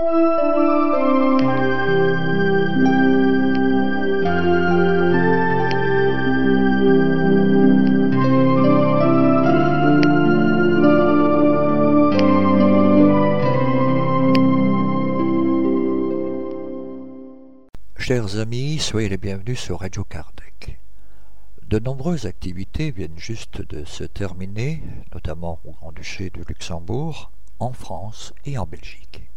Chers amis, soyez les bienvenus sur Radio Kardec. De nombreuses activités viennent juste de se terminer, notamment au Grand-Duché de Luxembourg, en France et en Belgique.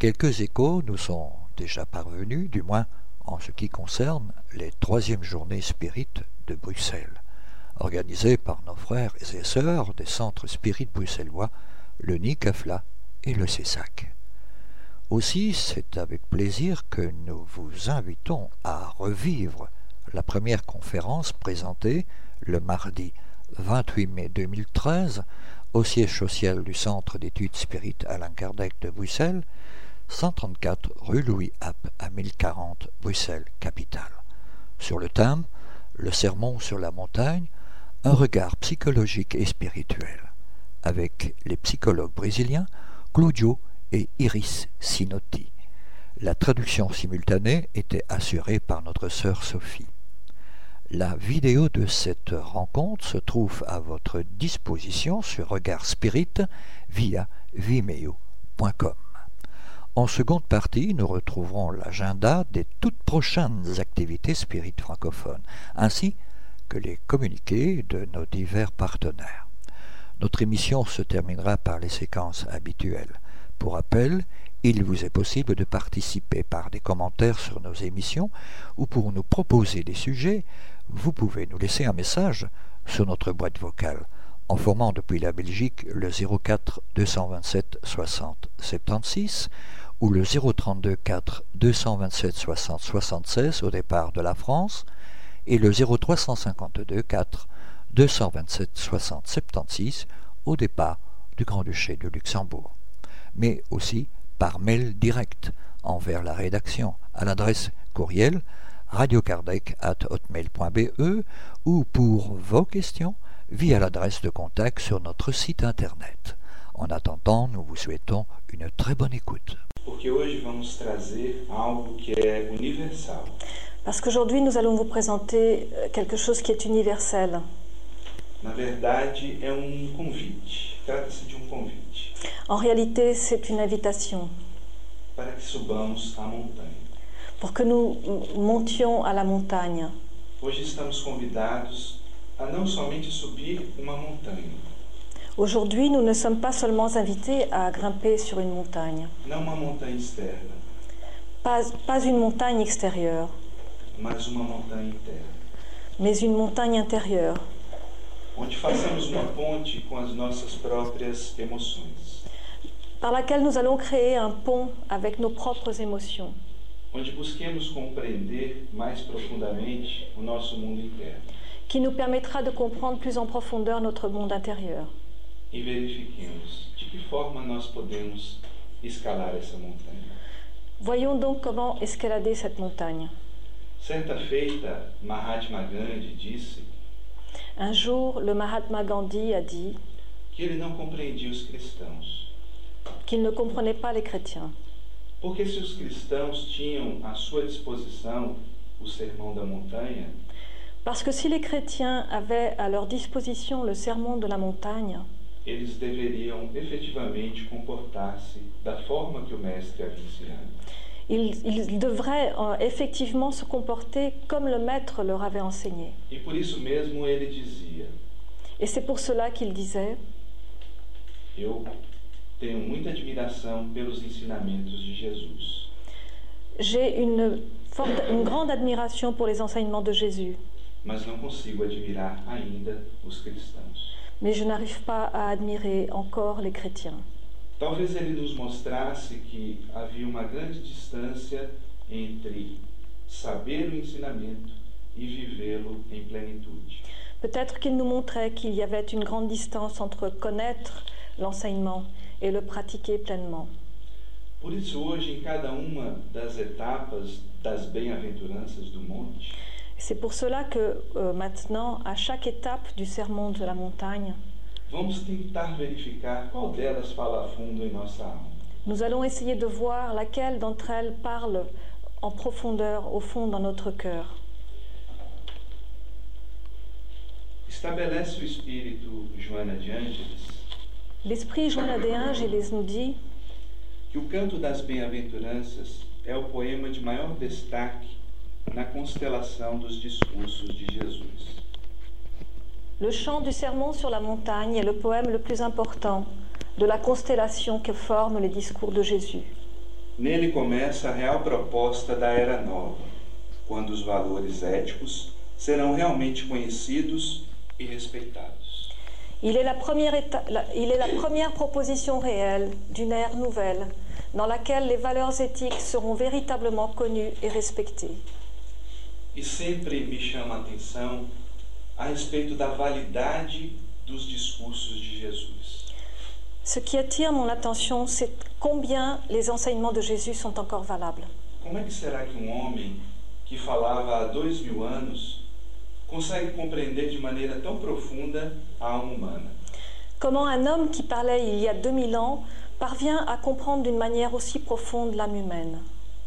Quelques échos nous sont déjà parvenus, du moins en ce qui concerne les troisièmes journées spirites de Bruxelles, organisées par nos frères et sœurs des centres spirites bruxellois, le NICAFLA et le CESAC. Aussi, c'est avec plaisir que nous vous invitons à revivre la première conférence présentée le mardi 28 mai 2013 au siège social du Centre d'études spirites Alain Kardec de Bruxelles, 134 rue Louis App à 1040 Bruxelles, capitale. Sur le thème Le sermon sur la montagne, un regard psychologique et spirituel, avec les psychologues brésiliens Claudio et Iris Sinotti. La traduction simultanée était assurée par notre sœur Sophie. La vidéo de cette rencontre se trouve à votre disposition sur Regard Spirit via vimeo.com. En seconde partie, nous retrouverons l'agenda des toutes prochaines activités spirites francophones, ainsi que les communiqués de nos divers partenaires. Notre émission se terminera par les séquences habituelles. Pour rappel, il vous est possible de participer par des commentaires sur nos émissions ou pour nous proposer des sujets, vous pouvez nous laisser un message sur notre boîte vocale en formant depuis la Belgique le 04 227 60 76 ou le 032 4 227 60 76 au départ de la France et le 0352 4 227 60 76 au départ du Grand-Duché de Luxembourg mais aussi par mail direct envers la rédaction à l'adresse courriel radiocardec.hotmail.be ou pour vos questions via l'adresse de contact sur notre site internet. En attendant, nous vous souhaitons une très bonne écoute. Parce qu'aujourd'hui, nous allons vous présenter euh, quelque chose qui est universel. Na verdade, é um convite. Trata-se de um convite. En réalité, c'est une invitation para que subamos a montanha. pour que nous montions à la montagne. Hoje estamos convidados a não somente subir uma montanha, Aujourd'hui, nous ne sommes pas seulement invités à grimper sur une montagne, pas, pas une montagne extérieure, mais une montagne intérieure, par laquelle nous allons créer un pont avec nos propres émotions, qui nous permettra de comprendre plus en profondeur notre monde intérieur. E verifiquemos de que forma nós podemos escalar essa montanha. Voyons donc comment escalader cette montagne. Certa feita, Mahatma Gandhi disse Un jour, le Mahatma Gandhi a dit que ele não compreendia os cristãos, qu'il ne comprenait pas les chrétiens. porque se os cristãos tinham à sua disposição o sermão da montanha, Parce que si les chrétiens avaient à leur disposition le sermon de la montagne, eles deveriam efetivamente comportar-se da forma que o mestre havia ensinado. ils, ils devraient euh, effectivement se comporter comme le maître leur avait enseigné. E por isso mesmo ele dizia: Et c'est pour cela qu'il disait, Eu tenho muita admiração pelos ensinamentos de Jesus, j'ai une, forte- une grande admiration pour les enseignements de Jésus, mas não consigo admirar ainda os cristãos. Mais je n'arrive pas à admirer encore les chrétiens. Talvez ele nos mostrasse que havia uma grande distância entre saber o ensinamento e vivê-lo em plenitude. Peut-être qu'il nous montrait qu'il y avait une grande distance entre connaître l'enseignement et le pratiquer pleinement. Por isso, hoje, em cada uma das etapas das bem-aventuranças do monte, C'est pour cela que euh, maintenant, à chaque étape du sermon de la montagne. Nous allons essayer de voir laquelle d'entre elles parle en profondeur, au fond, dans notre cœur. Estabelece o espírito Joana de Ângeles L'esprit Joanna de Angeles nous dit que o Canto das Bem-aventuranças é o poema de maior destaque na constelação dos discursos de Jesus. Le chant du sermon sur la montagne est le poème le plus important de la constellation que forment les discours de Jésus. Nele começa a real proposta da Era Nova, quando os valores éticos serão realmente conhecidos e respeitados. Il est la première, la- il est la première proposition réelle d'une ère nouvelle dans laquelle les valeurs éthiques seront véritablement connues et respectées. E sempre me chama a atenção a respeito da validade dos discursos de Jesus. Ce qui attire mon attention, c'est combien les enseignements de Jésus sont encore valables. Como é que será que um homem que falava há dois mil anos consegue compreender de maneira tão profunda a alma humana? Comment un homme qui parlait il y a 2000 ans parvient à comprendre d'une manière aussi profonde l'âme humaine.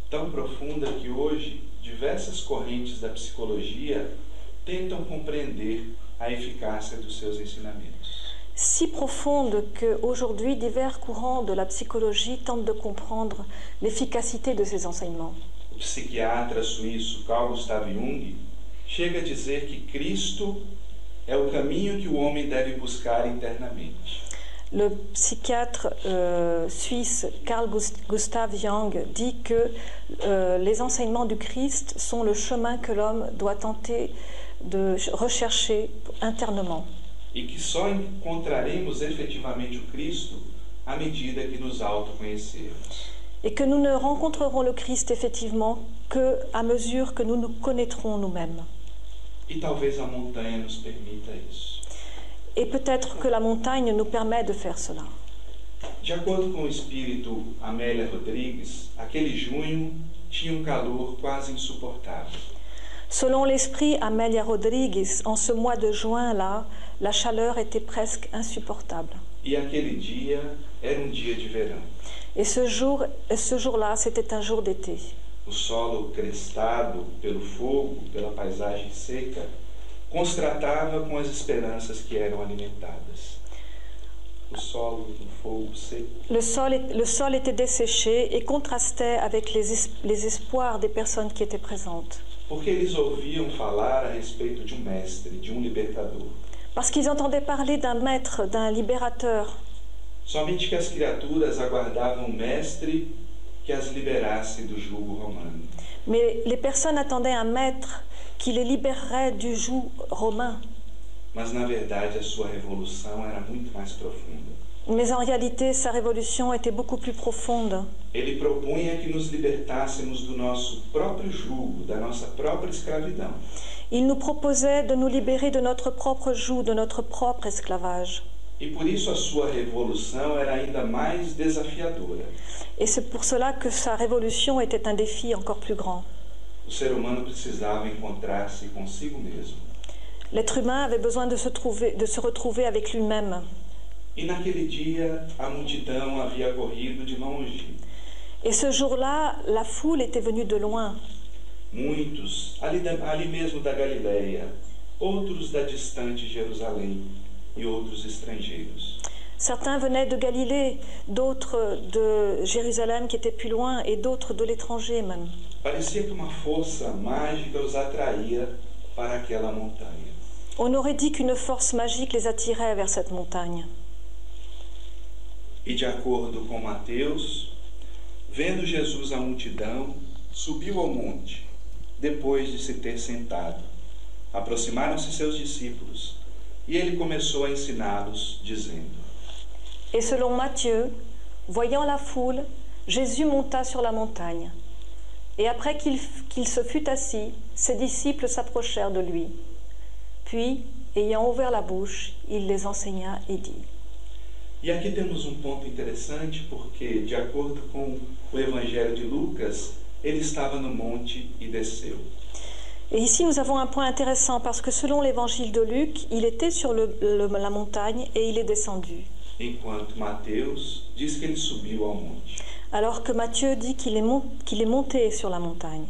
Tão profunda que hoje diversas correntes da psicologia tentam compreender a eficácia dos seus ensinamentos. Si profonde qu'aujourd'hui divers courants de la psychologie tentent de comprendre l'efficacité de ces enseignements. O psiquiatra suíço Carl Gustav Jung chega a dizer que Cristo é o caminho que o homem deve buscar internamente. Le psychiatre euh, suisse Carl Gust- Gustav Jung dit que euh, les enseignements du Christ sont le chemin que l'homme doit tenter de rechercher internement. E que só encontraremos efetivamente o Cristo à medida que autoconhecermos. Et que nous ne rencontrerons le Christ effectivement que à mesure que nous nous connaîtrons nous-mêmes. E talvez a montanha nos permita isso. Et peut-être que la montagne nous permet de faire cela. De acordo com o espírito Amélia Rodrigues, aquele junho tinha um calor quase insuportável. Selon l'esprit Amelia Rodriguez, en ce mois de juin-là, la chaleur était presque insupportable. E aquele dia era um dia de verão. Et ce jour, et ce jour-là, c'était un jour d'été. O solo crestado pelo fogo, pela paisagem seca, constratava com as esperanças que eram alimentadas. O solo do fogo seco Le sol, le sol était desséché et contrastait avec les, es- les espoirs des personnes qui étaient présentes. porque eles ouviam falar a respeito de um mestre, de um libertador. Parce qu'ils entendaient parler d'un maître, d'un libérateur. Somente que as criaturas aguardavam um mestre que as liberasse do jugo romano. Mais les personnes attendaient un maître qui les libérerait du joug romain. Mas na verdade a sua revolução era muito mais profunda. Mais en réalité, sa révolution était beaucoup plus profonde. Ele propunha que nos libertássemos do nosso próprio jugo, da nossa própria escravidão. Il nous proposait de nous libérer de notre propre joug, de notre propre esclavage. E por isso a sua revolução era ainda mais desafiadora. Et c'est pour cela que sa révolution était un défi encore plus grand. O ser humano precisava encontrar-se consigo mesmo. L'être humain avait besoin de se, trouver, de se retrouver avec lui-même. E naquele dia a multidão havia corrido de longe. Et ce jour-là, la foule était venue de loin. Muitos, ali, ali mesmo da Galileia, outros da distante Jerusalém e outros estrangeiros. Certains venaient de Galilée, d'autres de Jérusalem qui étaient plus loin et d'autres de l'étranger même. Parecia que uma força mágica os atraía para aquela montanha. On aurait dit qu'une force magique les attirait vers cette montagne. E de acordo com Mateus, vendo Jesus a multidão, subiu ao monte, depois de se ter sentado. Aproximaram-se seus discípulos, e ele começou a ensiná-los, dizendo: Et selon Matthieu, voyant la foule, Jésus monta sur la montagne. Et après qu'il se fut assis, ses disciples s'approchèrent de lui. Puis, ayant ouvert la bouche, il les enseigna et dit. E aqui temos um ponto interessante, porque, de acordo com o Evangelho de Lucas, ele estava no monte e desceu. Et ici, nous avons un point intéressant parce que selon l'évangile de Luc, il était sur le- le- la montagne et il est descendu. Enquanto Mateus diz que ele subiu ao monte. alors que Matthieu dit qu'il est, mon- qu'il est monté sur la montagne.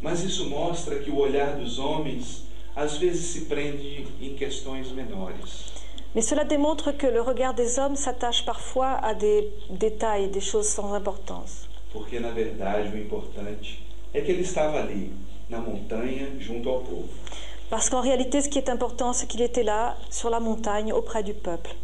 Mas isso mostra que o olhar dos homens às vezes se prende em questões menores. Mais cela démontre que le regard des hommes s'attache parfois à des détails, des choses sans importance. Porque na verdade o importante é que ele estava ali, na montanha, junto ao povo. Parce qu'en réalité, ce qui est important, c'est qu'il était là, sur la montagne, auprès du peuple.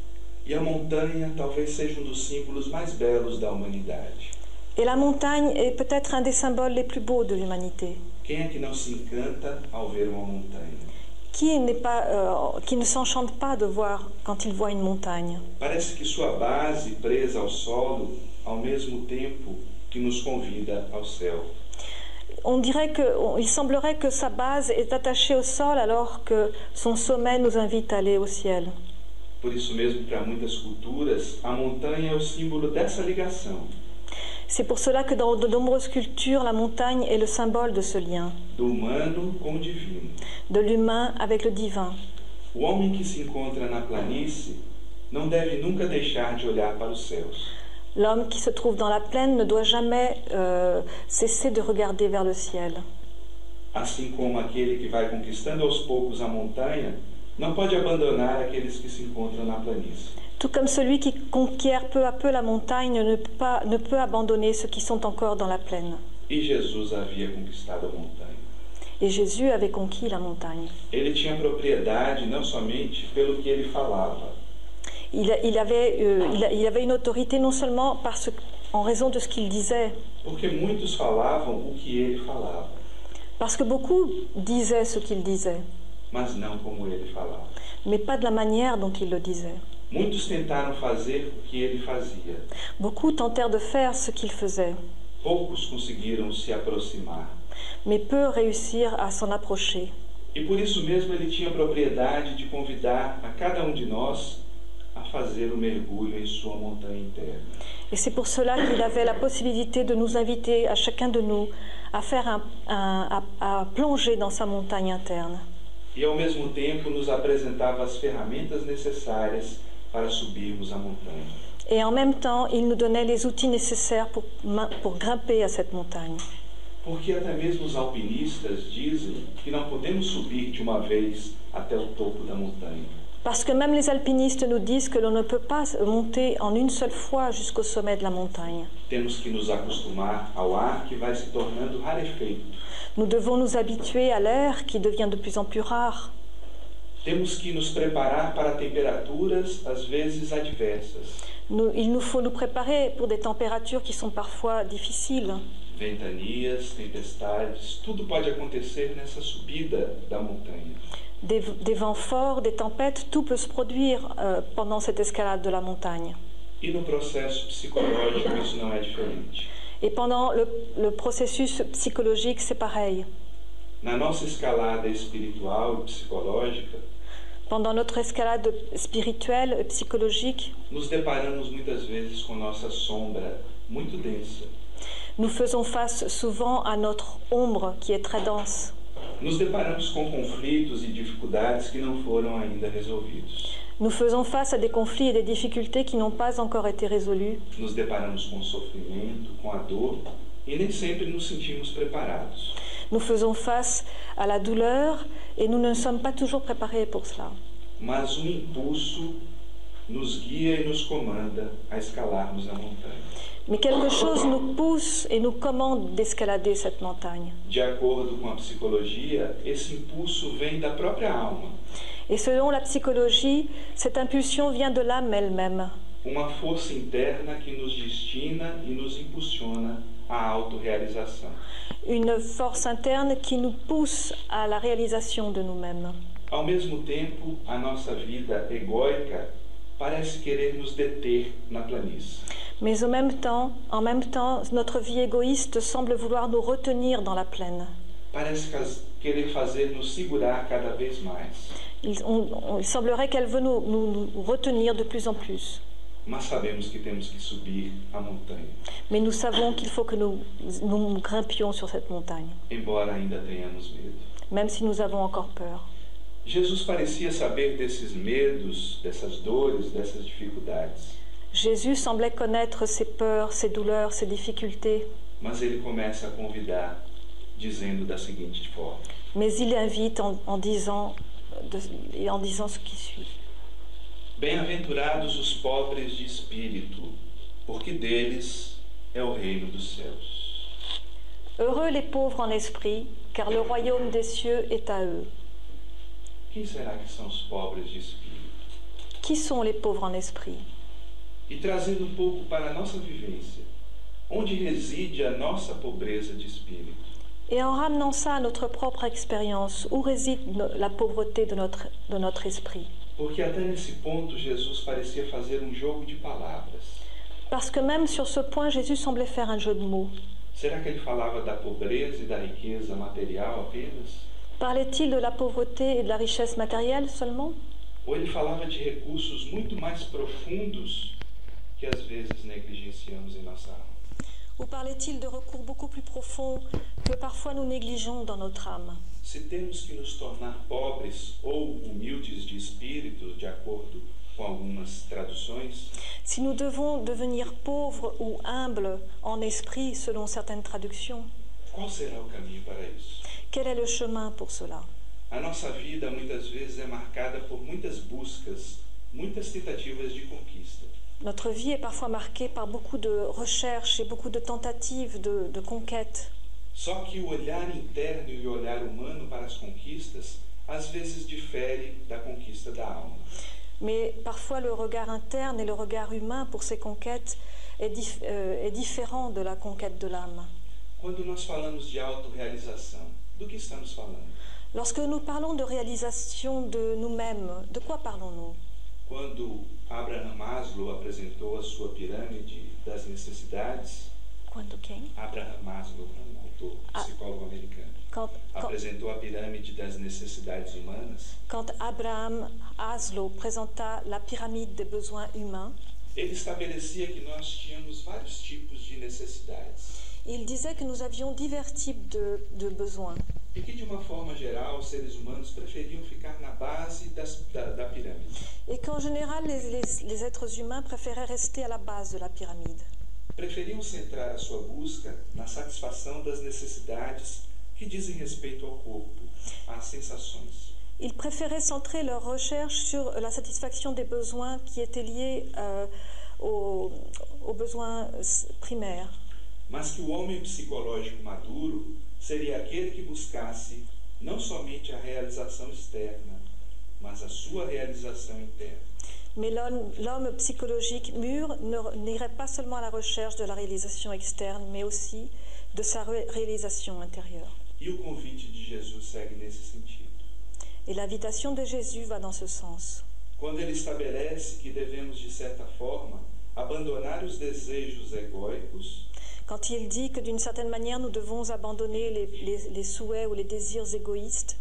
E a montanha talvez seja um dos símbolos mais belos da humanidade. Et la montagne est peut-être un des symboles les plus beaux de l'humanité. Quem é que não se encanta ao ver uma montanha? Qui, n'est pas, euh, qui ne s'enchante pas de voir quand il voit une montagne? Parece que sua base presa ao solo, ao mesmo tempo que nos convida ao céu. On dirait que, on- il semblerait que sa base est attachée au sol alors que son sommet nous invite à aller au ciel. Por isso mesmo, para muitas culturas, a montanha é o símbolo dessa ligação C'est pour cela que dans de nombreuses cultures, la montagne est le symbole de ce lien, do humano com o divino. de l'humain avec le divin. O homem que se encontra na planície não deve nunca deixar de olhar para os céus. L'homme qui se trouve dans la plaine ne doit jamais euh, cesser de regarder vers le ciel. Assim como aquele que vai conquistando aos poucos a montanha não pode abandonar aqueles que se encontram na planície. Tout comme celui qui conquiert peu à peu la montagne ne peut, pas, ne peut abandonner ceux qui sont encore dans la plaine. E. Et Jésus avait conquis la montagne. Il, avait, euh, il, avait une autorité non seulement parce, en raison de ce qu'il disait, parce que beaucoup disaient ce qu'il disait, mais pas de la manière dont il le disait. Muitos tentaram fazer o que ele fazia, Beaucoup tentèrent de faire ce qu'il faisait, poucos conseguiram se aproximar. mais peu réussirent à s'en approcher. E por isso mesmo ele tinha propriedade de convidar a cada um de nós a fazer o mergulho em sua montanha interna. Et c'est pour cela qu'il avait la possibilité de nous inviter, à chacun de nous, à faire un, un- à, à plonger dans sa montagne interne. E ao mesmo tempo nos apresentava as ferramentas necessárias para subirmos a montanha. Et en même temps, il nous donnait les outils nécessaires pour, ma- pour grimper à cette montagne. Porque até mesmo os alpinistas dizem que não podemos subir de uma vez até o topo da montanha. Parce que même les alpinistes nous disent que l'on ne peut pas monter en une seule fois jusqu'au sommet de la montagne. Nous devons nous habituer à l'air qui devient de plus en plus rare. Temos que nos preparar para temperaturas às vezes adversas. Nous- il nous faut nous préparer pour des températures qui sont parfois difficiles. Ventanias, tempestades, tudo pode acontecer nessa subida da montanha. Des, des vents forts, des tempêtes, tout peut se produire euh, pendant cette escalade de la montagne. E no diferente. Et pendant le, le processus psychologique, c'est pareil. Na nossa escalada espiritual e psicológica, Pendant notre escalade spirituelle et psychologique, nos deparamos muitas vezes com nossa sombra muito densa. nous faisons face souvent à notre ombre qui est très dense. Nos deparamos com conflitos e dificuldades que não foram ainda resolvidos. Nous faisons face à des conflits et des difficultés qui n'ont pas encore été résolus. Nos deparamos com o sofrimento, com a dor e nem sempre nos sentimos preparados. Nous faisons face à la douleur et nous ne sommes pas toujours préparés pour cela. Mas um impulso nos guia e nos comanda a escalarmos a montanha. Mais quelque chose nous pousse et nous commande d'escalader cette montagne. De acordo com a psicologia, esse impulso vem da própria alma, Et selon la psychologie, cette impulsion vient de l'âme elle-même. uma força interna que nos destina e nos impulsiona à autorrealização. Une force interne qui nous pousse à la réalisation de nous-mêmes. Ao mesmo tempo, a nossa vida egóica parece querer nos deter na planície. Mais au même temps, en même temps, notre vie égoïste semble vouloir nous retenir dans la plaine. Parece cas- querer fazer nos segurar cada vez mais. Il, on- on- il semblerait qu'elle veut nous, nous- nous retenir de plus en plus. Mas sabemos que temos que subir a montanha, Mais nous savons qu'il faut que nous, nous grimpions sur cette montagne, embora ainda tenhamos medo. même si nous avons encore peur. Jesus parecia saber desses medos, dessas dores, dessas dificuldades. Jésus semblait connaître ses peurs, ses douleurs, ses difficultés, Mas ele começa a convidar, dizendo da seguinte forma: mais il invite en, en disant, de- en disant ce qui suit. Bem-aventurados os pobres de espírito, porque deles é o reino dos céus. Heureux les pauvres en esprit, car le royaume des cieux est à eux. Quem será que são os pobres de espírito? Qui sont les pauvres en esprit E trazendo um pouco para a nossa vivência, onde reside a nossa pobreza de espírito? Et en ramenant ça à notre propre expérience, où réside la pauvreté de notre, de notre esprit Porque até nesse ponto Jesus parecia fazer um jogo de palavras. Parce que même sur ce point, Jésus semblait faire un jeu de mots. Será que ele falava da pobreza e da riqueza material apenas? Parlait-il de la pauvreté et de la richesse matérielle seulement? Ou ele falava de recursos muito mais profundos que às vezes negligenciamos em nossa alma? Ou parlait-il de recours beaucoup plus profonds que parfois nous négligeons dans notre âme? Se temos que nos tornar pobres ou humildes de espírito, de acordo com algumas traduções, Si nous devons devenir pauvres ou humbles en esprit selon certaines traductions, qual será o caminho para isso? quel est le chemin pour cela? A nossa vida muitas vezes é marcada por muitas buscas, muitas tentativas de conquista. Notre vie est parfois marquée par beaucoup de recherches et beaucoup de tentatives de, de conquête. Só que o olhar interno e o olhar humano para as conquistas às vezes difere da conquista da alma. Mais parfois le regard interne et le regard humain pour ces conquêtes est, dif- euh, est différent de la conquête de l'âme. Quando nós falamos de autorrealização, do que estamos falando? Lorsque nous parlons de réalisation de nous-mêmes, de quoi parlons-nous Quando Abraham Maslow apresentou a sua pirâmide das necessidades, Quando quem Abraham Maslow, um autor, Ah. psicólogo americano, quand, apresentou a pirâmide das necessidades humanas, quand Abraham Maslow présenta la pyramide des besoins humains, ele estabelecia que nós tínhamos vários tipos de necessidades. Il disait que nous avions divers types de, de besoins E que, de uma forma geral, os seres humanos preferiam ficar na base das- da, da pirâmide. et qu'en général les, les- les êtres humains préféraient rester à la base de la pyramide. Preferiam centrar a sua busca na satisfação das necessidades que dizem respeito ao corpo, às sensações. Ils préféraient centrer leurs recherches sur la satisfaction des besoins qui étaient liés euh, aux, aux besoins primaires. Mas que o homem psicológico maduro seria aquele que buscasse não somente a realização externa, mas a sua realização interna. Mais l'homme psychologique mûr n'irait pas seulement à la recherche de la réalisation externe, mais aussi de sa ré- réalisation intérieure. E o convite de Jesus segue nesse sentido. Et l'invitation de Jésus va dans ce sens. Quando ele estabelece que devemos, de certa forma, abandonar os desejos egóicos Quand il dit que d'une certaine manière nous devons abandonner les, les- les souhaits ou les désirs égoïstes,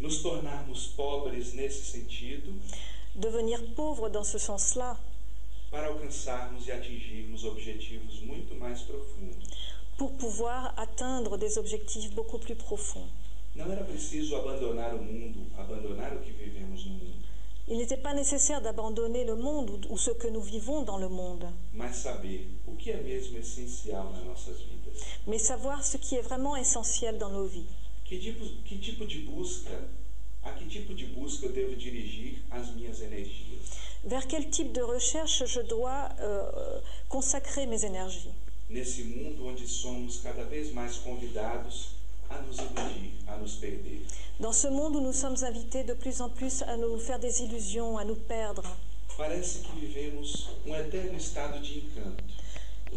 nos tornarmos pobres nesse sentido, devenir pauvres dans ce sens-là, para alcançarmos e atingirmos objetivos muito mais profundos. pour pouvoir atteindre des objectifs beaucoup plus profonds. Não era preciso abandonar o mundo, abandonar o que vivemos no mundo, Il n'était pas nécessaire d'abandonner le monde ou, ce que nous vivons dans le monde, mais savoir ce qui est vraiment essentiel dans nos vies. Vers quel type de recherche je dois euh, consacrer mes énergies? Nesse mundo onde somos cada vez mais convidados nos iludir, a nos perder. Dans ce monde où nous sommes invités de plus en plus à nous faire des illusions, à nous perdre, um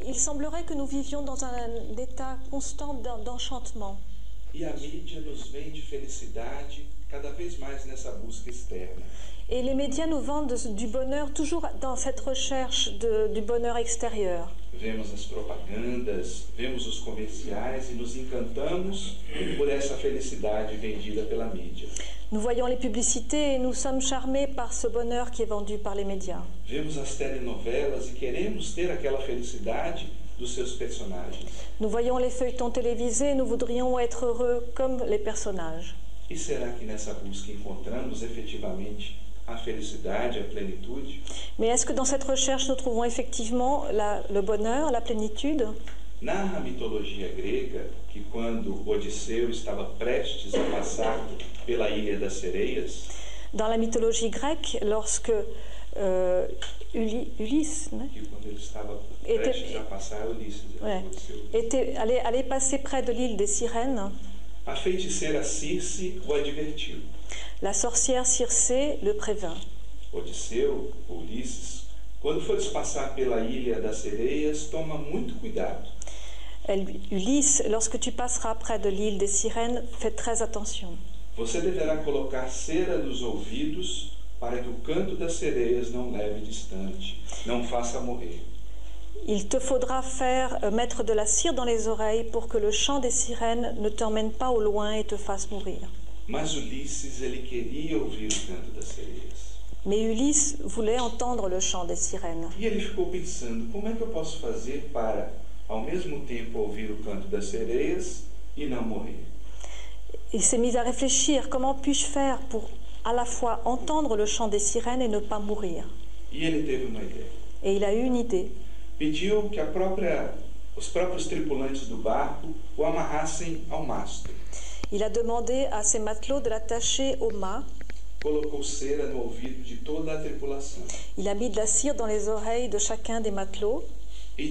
il semblerait que nous vivions dans un état constant d'en- d'enchantement. Et les médias nous vendent du bonheur toujours dans cette recherche de- du bonheur extérieur. Vemos as propagandas, vemos os comerciais e nos encantamos por essa felicidade vendida pela mídia. Nous voyons les publicités et nous sommes charmés par ce bonheur qui est vendu par les médias. Vemos as telenovelas e queremos ter aquela felicidade dos seus personagens. Nous voyons les feuilletons télévisés nous voudrions être heureux comme les personnages. E será que nessa busca encontramos efetivamente Mais est-ce que dans cette recherche, nous trouvons effectivement la- le bonheur, la plénitude? Narra a mitologia grega que quando Odisseu estava prestes a passar pela Ilha das Sereias, Dans la mythologie grecque, lorsque euh, Ulysse né, Était- prestes a passar, Ulisses, Ouais. Odisseu, était, allait, allait passer près de l'île des sirènes, a feiticeira Circe o advertiu. La sorcière Circé le prévint. Odisseu, Ulisses, quando fores passar pela Ilha das Sereias, toma muito cuidado. Ulysse, lorsque tu passeras près de l'île des sirènes, fais très attention. Você deverá colocar cera nos ouvidos para que o canto das sereias não leve distante, não faça morrer. Il te faudra faire euh, mettre de la cire dans les oreilles pour que le chant des sirènes ne t'emmène pas au loin et te fasse mourir. Mas Ulisses, ele queria ouvir o canto das sereias. Mais Ulysse voulait entendre le chant des sirènes. E ele ficou pensando: como é que eu posso fazer para, ao mesmo tempo, ouvir o canto das sereias e não morrer? Il s'est mis à réfléchir comment puis-je faire pour à la fois entendre le chant des sirènes et ne pas mourir. E ele teve uma ideia. Et il a eu une idée. Pediu que a própria, os próprios tripulantes do barco o amarrassem ao mastro. Il a demandé à ses matelots de l'attacher au mât. Il a mis de la cire dans les oreilles de chacun des matelots E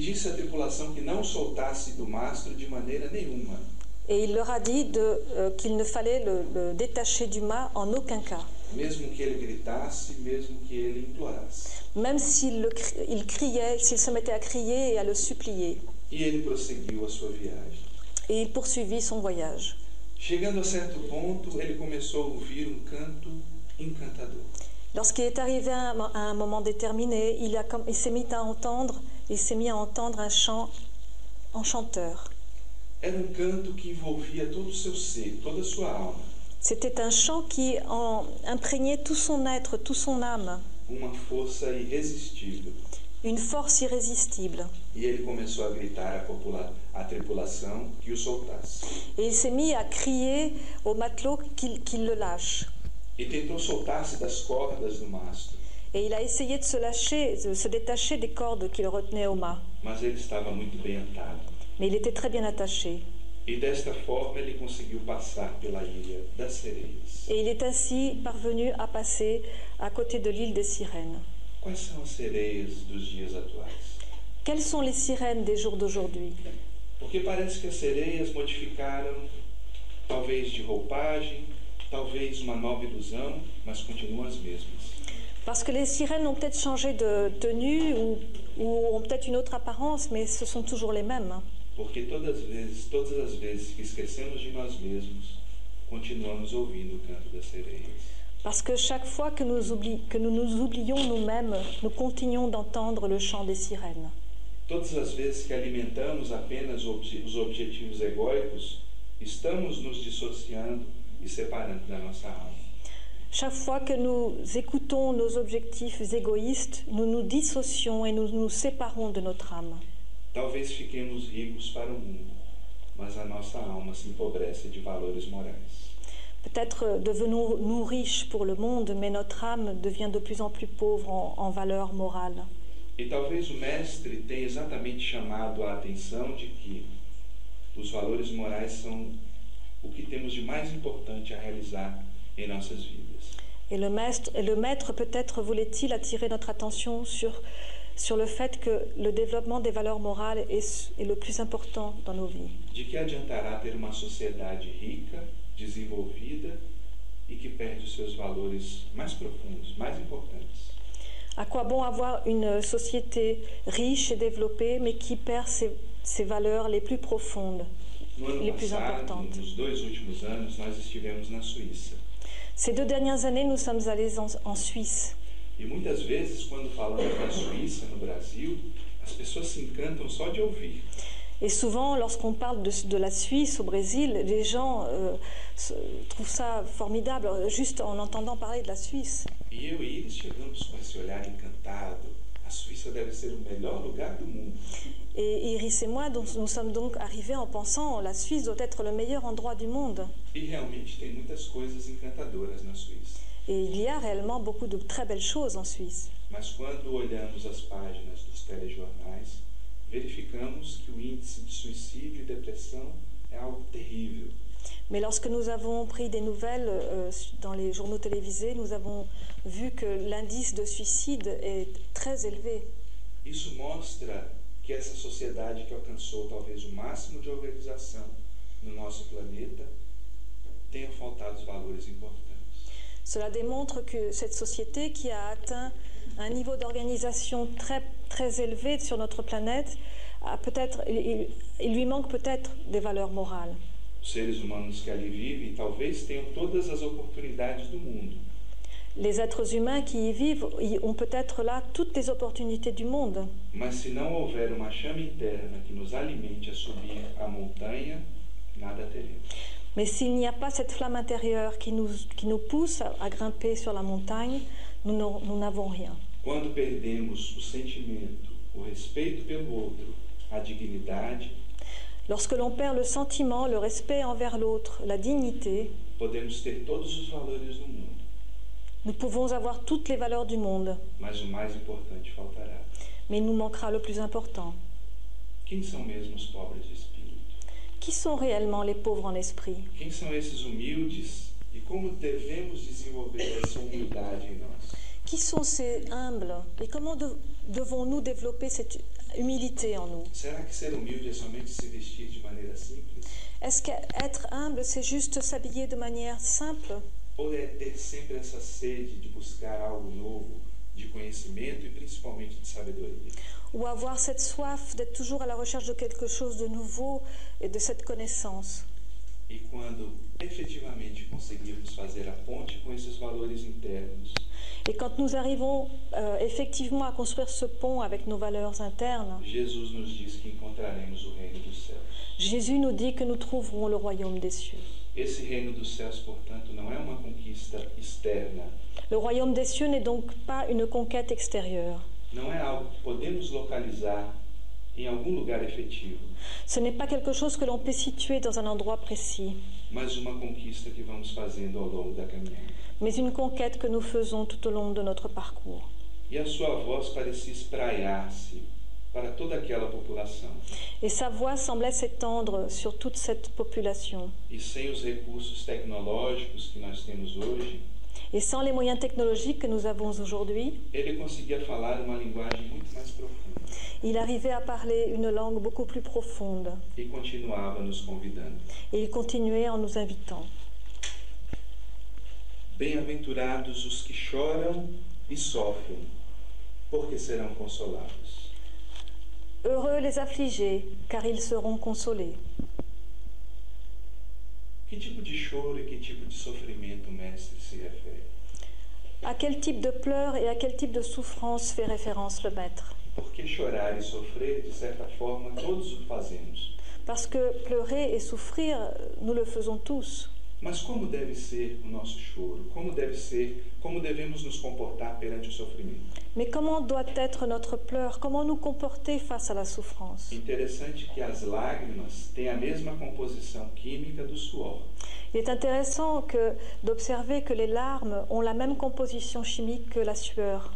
et il leur a dit euh, qu'il ne fallait le, le détacher du mât en aucun cas. Même s'il il criait, s'il se mettait à crier et à le supplier. E. Et il poursuivit son voyage. Chegando a certo ponto, ele começou a ouvir um canto encantador. Lorsqu'il est arrivé à un, moment déterminé, il, a il s'est mis à entendre, il s'est mis à entendre un chant enchanteur. Era um canto que envolvia todo o seu ser, toda a sua alma. C'était un chant qui en imprégnait tout son être, toute son âme, Uma força irresistível. Une force irrésistible. E. Et il s'est mis à crier au matelot qu'il qu'il le lâche. E Et il a essayé de se lâcher, de se détacher des cordes qui le retenaient au mât. Mais il était très bien attaché. E desta forma ele conseguiu passar pela ilha das sereias. Et il est ainsi parvenu à passer à côté de l'île des sirènes. Quais são as sereias dos dias atuais? Quelles sont les sirènes des jours d'aujourd'hui? Porque parece que as sereias modificaram, talvez de roupagem, talvez uma nova ilusão, mas continuam as mesmas. Parce que les sirènes ont peut-être changé de tenue ou, ou ont peut-être une autre apparence, mais ce sont toujours les mêmes. Porque todas as vezes, todas as vezes que esquecemos de nós mesmos, continuamos ouvindo o canto das sereias. Parce que chaque fois que nous, oubli- que nous nous oublions nous-mêmes, nous continuons d'entendre le chant des sirènes. Todas as vezes que alimentamos apenas os objetivos egóicos, estamos nos dissociando e separando da nossa alma. Chaque fois que nous écoutons nos objectifs égoïstes, nous nous dissocions et nous nous séparons de notre âme. Talvez fiquemos ricos para o mundo, mas a nossa alma se empobrece de valores morais. Peut-être devenons-nous riches pour le monde, mais notre âme devient de plus en plus pauvre en, en valeur morale. E talvez o mestre tenha exatamente chamado a atenção de que os valores morais são o que temos de mais importante a realizar em nossas vidas. Et le maître, le maître peut-être voulait-il attirer notre attention sur, sur le fait que le développement des valeurs morales est, est le plus important dans nos vies. De que adiantará ter uma sociedade rica, desenvolvida e que perde os seus valores mais profundos, mais importantes? À quoi bon avoir une société riche et développée, mais qui perd ses, ses valeurs les plus profondes Les plus passado, importantes. dois últimos anos, nós estivemos na Suíça. Ces deux dernières années, nous sommes allés en, en Suisse. E muitas vezes, quando falamos da Suíça no Brasil, as pessoas se encantam só de ouvir. Et souvent, lorsqu'on parle de, de la Suisse au Brésil, les gens euh, se- trouvent ça formidable, juste en entendant parler de la Suisse. E eu e eles chegamos com esse olhar encantado, Suíça deve ser o melhor lugar do mundo. Et Iris et moi, donc, nous sommes donc arrivés en pensant la Suisse doit être le meilleur endroit du monde. E realmente tem muitas coisas encantadoras na Suíça. Et il y a réellement beaucoup de très belles choses en Suisse. Mas quando olhamos as páginas dos telejornais, verificamos que o índice de suicídio e depressão é algo terrível. Mais lorsque nous avons pris des nouvelles euh, dans les journaux télévisés, nous avons vu que l'indice de suicide est très élevé. Isso mostra que essa sociedade que alcançou talvez o máximo de organização no nosso planeta tenha faltado os valores importantes. Cela démontre que cette société qui a atteint un niveau d'organisation très, très élevé sur notre planète, a peut-être, il, il lui manque peut-être des valeurs morales. Les êtres humains qui y vivent ont peut-être là toutes les opportunités du monde. Mais s'il n'y a pas cette flamme intérieure qui nous, qui nous pousse à, à grimper sur la montagne, nous n'avons rien. Quando perdemos o sentimento, o respeito pelo outro, a dignidade, Lorsque l'on perd le sentiment, le respect envers l'autre, la dignité, podemos ter todos os valores do mundo, nous pouvons avoir toutes les valeurs du monde, mas o mais importante faltará. mais il nous manquera le plus important. Quem são mesmo os pobres de espírito? Qui sont réellement les pauvres en esprit? Quem são esses humildes como devemos desenvolver essa humildade em nós? Qui sont ces humbles? Et comment de- devons-nous développer cette humilité en nous? Será que ser humilde é somente se vestir de maneira simples? Est-ce qu'être humble, c'est juste s'habiller de manière simple? Ou é ter sempre essa sede de buscar algo novo, de conhecimento e principalmente de sabedoria? Ou avoir cette soif d'être toujours à la recherche de quelque chose de nouveau et de cette connaissance? E quando efetivamente conseguirmos fazer a ponte com esses valores internos, Et quand nous arrivons euh, effectivement à construire ce pont avec nos valeurs internes, Jesus nos diz que encontraremos o reino dos céus. Jésus nous dit que nous trouverons le royaume des cieux. Esse reino dos céus, portanto, não é uma conquista externa, Le royaume des cieux n'est donc pas une conquête extérieure. não é algo que podemos localizar em algum lugar efetivo, Ce n'est pas quelque chose que l'on peut situer dans un endroit précis, mas uma conquista que vamos fazendo ao longo da caminhada. mais une conquête que nous faisons tout au long de notre parcours. E a sua voz parecia espraiar-se para toda aquela população. Et sa voix semblait s'étendre sur toute cette population. E sem os recursos tecnológicos que nós temos hoje, Et sans les moyens technologiques que nous avons aujourd'hui, il arrivait à parler une langue beaucoup plus profonde. e. Et il continuait en nous invitant. Bem-aventurados os que choram e sofrem, porque serão consolados. Heureux les affligés, car ils seront consolés. Que tipo de choro e que tipo de sofrimento o mestre se refere? À quel type de pleurs et à quel type de souffrance fait référence le maître Porque chorar e sofrer, de certa forma, todos o fazemos. Parce que pleurer et souffrir, nous le faisons tous. Mas como deve ser o nosso choro? Como deve ser, como devemos nos comportar perante o sofrimento? Mais comment doit être notre pleur? Comment nous comporter face à la souffrance? Il est intéressant que, d'observer que les larmes ont la même composition chimique que la sueur.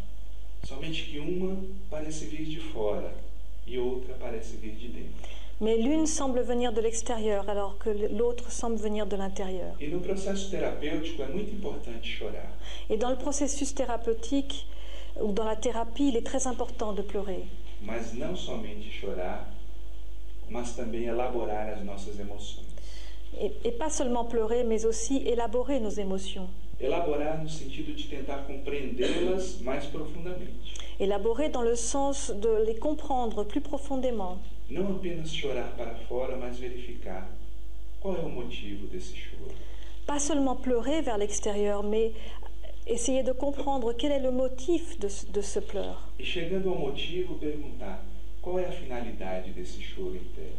E. Mais l'une semble venir de l'extérieur alors que l'autre semble venir de l'intérieur. E. Et dans le processus thérapeutique ou dans la thérapie, il est très important de pleurer. Mas não somente chorar, mas também elaborar as nossas emoções. Et, et pas seulement pleurer, mais aussi élaborer nos émotions. Elaborar no sentido de tentar compreendê-las mais profundamente. Élaborer dans le sens de les comprendre plus profondément. Não apenas chorar para fora, mas verificar qual é o motivo desse choro. Pas seulement pleurer vers l'extérieur, mais essayer de comprendre quel est le motif de, ce- de ce pleur. E chegando ao motivo, perguntar qual é a finalidade desse choro interno?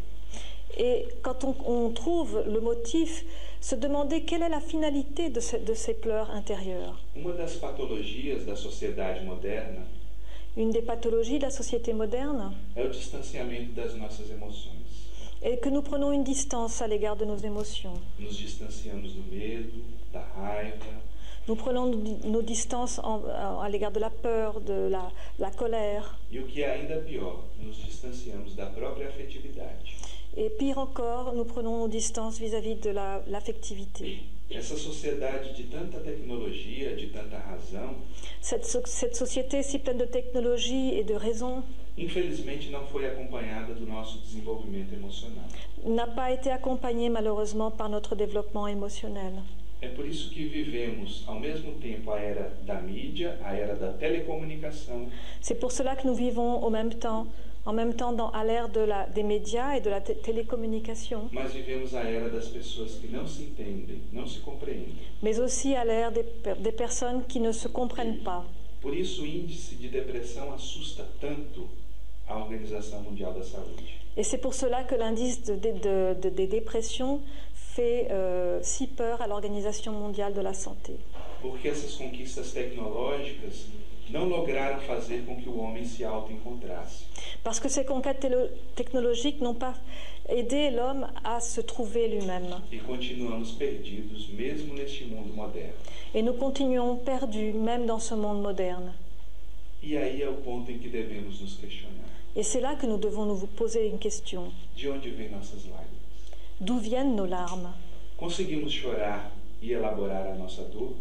Et quand on, on trouve le motif, se demander quelle est la finalité de, ce- de ces pleurs intérieures. Uma das patologias da sociedade moderna Une des pathologies de la société moderne é o distanciamento das nossas emoções. est que nous prenons une distance à l'égard de nos émotions. Nos distanciamos do medo, da raiva, Nous prenons nos di- nos distances en- à l'égard de la peur, de la, la colère. e o que é ainda pior, nos distanciamos da própria afetividade. Et pire encore, nous prenons nos distances vis-à-vis de la- l'affectivité. Essa sociedade de tanta tecnologia, de tanta razão, Cette, so- cette société si pleine de technologie et de raison infelizmente não foi acompanhada do nosso desenvolvimento emocional. n'a pas été accompagnée malheureusement par notre développement émotionnel. É por isso que vivemos ao mesmo tempo a era da mídia, a era da telecomunicação, C'est pour cela que nous vivons au même temps, en même temps dans, à l'ère de la- des médias et de la té- télécommunication, mas vivemos a era das pessoas que não se entendem, não se compreendem. mais aussi à l'ère des, des personnes qui ne se comprennent pas. Por isso o índice de depressão assusta tanto a Organização Mundial da Saúde. Et c'est pour cela que l'indice de- de- de- de- des dépressions fait euh, si peur à l'Organisation mondiale de la santé. Porque essas conquistas tecnológicas não lograram fazer com que o homem se auto-encontrasse. Parce que ces conquêtes technologiques n'ont pas aidé l'homme à se trouver lui-même. E continuamos perdidos mesmo neste mundo moderno. Et nous continuons perdus, même dans ce monde moderne. E aí é o ponto em que devemos nos questionar. Et c'est là que nous devons nous poser une question. De onde vêm nossas lágrimas? D'où viennent nos larmes Conseguimos chorar e elaborar a nossa dor?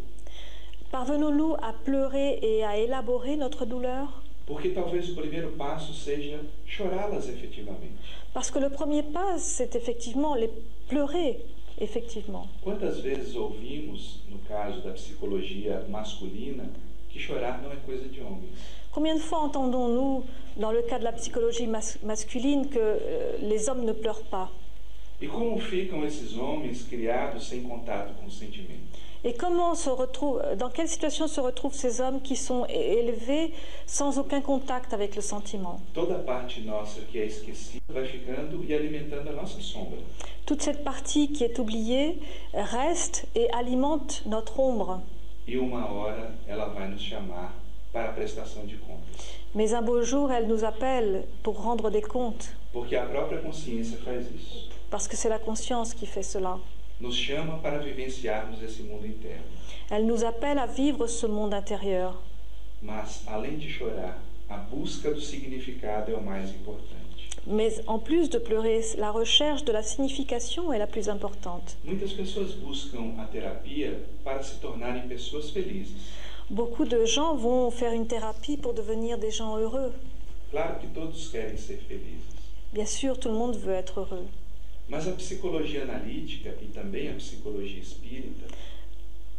Parvenons-nous à pleurer et à élaborer notre douleur Porque talvez o primeiro passo seja chorá-las efetivamente. Parce que le premier pas, c'est effectivement les pleurer, effectivement. Quantas vezes ouvimos, no caso da psicologia masculina, que chorar não é coisa de homens? Combien de fois entendons-nous, dans le cas de la psychologie mas- masculine, que euh, les hommes ne pleurent pas? E como ficam esses homens criados sem contato com o sentimento? Et comment se retrouve, dans quelle situation se retrouvent ces hommes qui sont élevés sans aucun contact avec le sentiment? A e a. Toute cette partie qui est oubliée reste et alimente notre ombre. E uma hora ela vai nos chamar para a prestação de contas. Mais un beau jour, elle nous appelle pour rendre des comptes, Parce que c'est la conscience qui fait cela. Elle nous appelle à vivre ce monde intérieur. Mais en plus de pleurer, la recherche de la signification est la plus importante. Beaucoup de gens vont faire une thérapie pour devenir des gens heureux. Bien sûr, tout le monde veut être heureux. Mas a psicologia analítica e também a psicologia espírita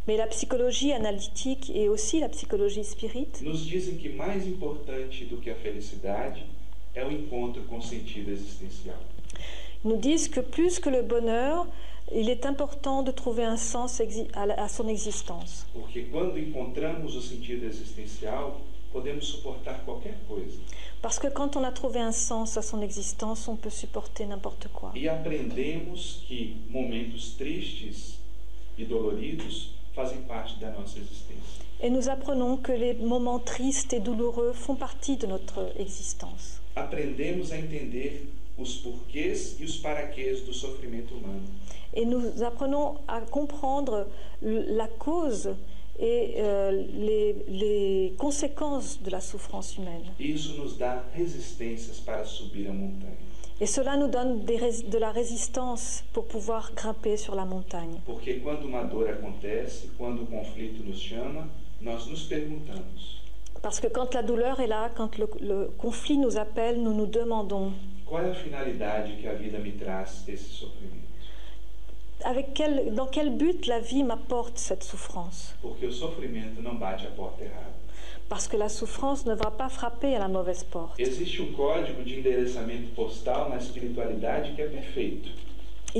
Mais la psychologie analytique et aussi la psychologie spirite nos dizem que mais importante do que a felicidade é o encontro com o sentido existencial. nous disent que plus que le bonheur, il est important de trouver un sens à la- à son existence. Porque quando encontramos o sentido existencial, podemos suportar qualquer coisa. Parce que quand on a trouvé un sens à son existence, on peut supporter n'importe quoi. E aprendemos que momentos tristes e doloridos fazem parte da nossa existência. Et nous apprenons que les moments tristes et douloureux font partie de notre existence. Aprendemos a entender os porquês e os paraquês do sofrimento humano. Et nous apprenons à comprendre la cause et euh, les, les conséquences de la souffrance humaine. Et cela nous donne des de la résistance pour pouvoir grimper sur la montagne. Porque quando uma dor acontece, quando o conflito nos chama, nós nos perguntamos: Parce que quand la douleur est là, quand le, le conflit nous appelle, nous nous demandons qual é a finalidade que a vida me traz esse sofrimento? Avec quel, dans quel but la vie m'apporte cette souffrance? Parce que la souffrance ne va pas frapper à la mauvaise porte. Existe um código de endereçamento postal na espiritualidade que é perfeito.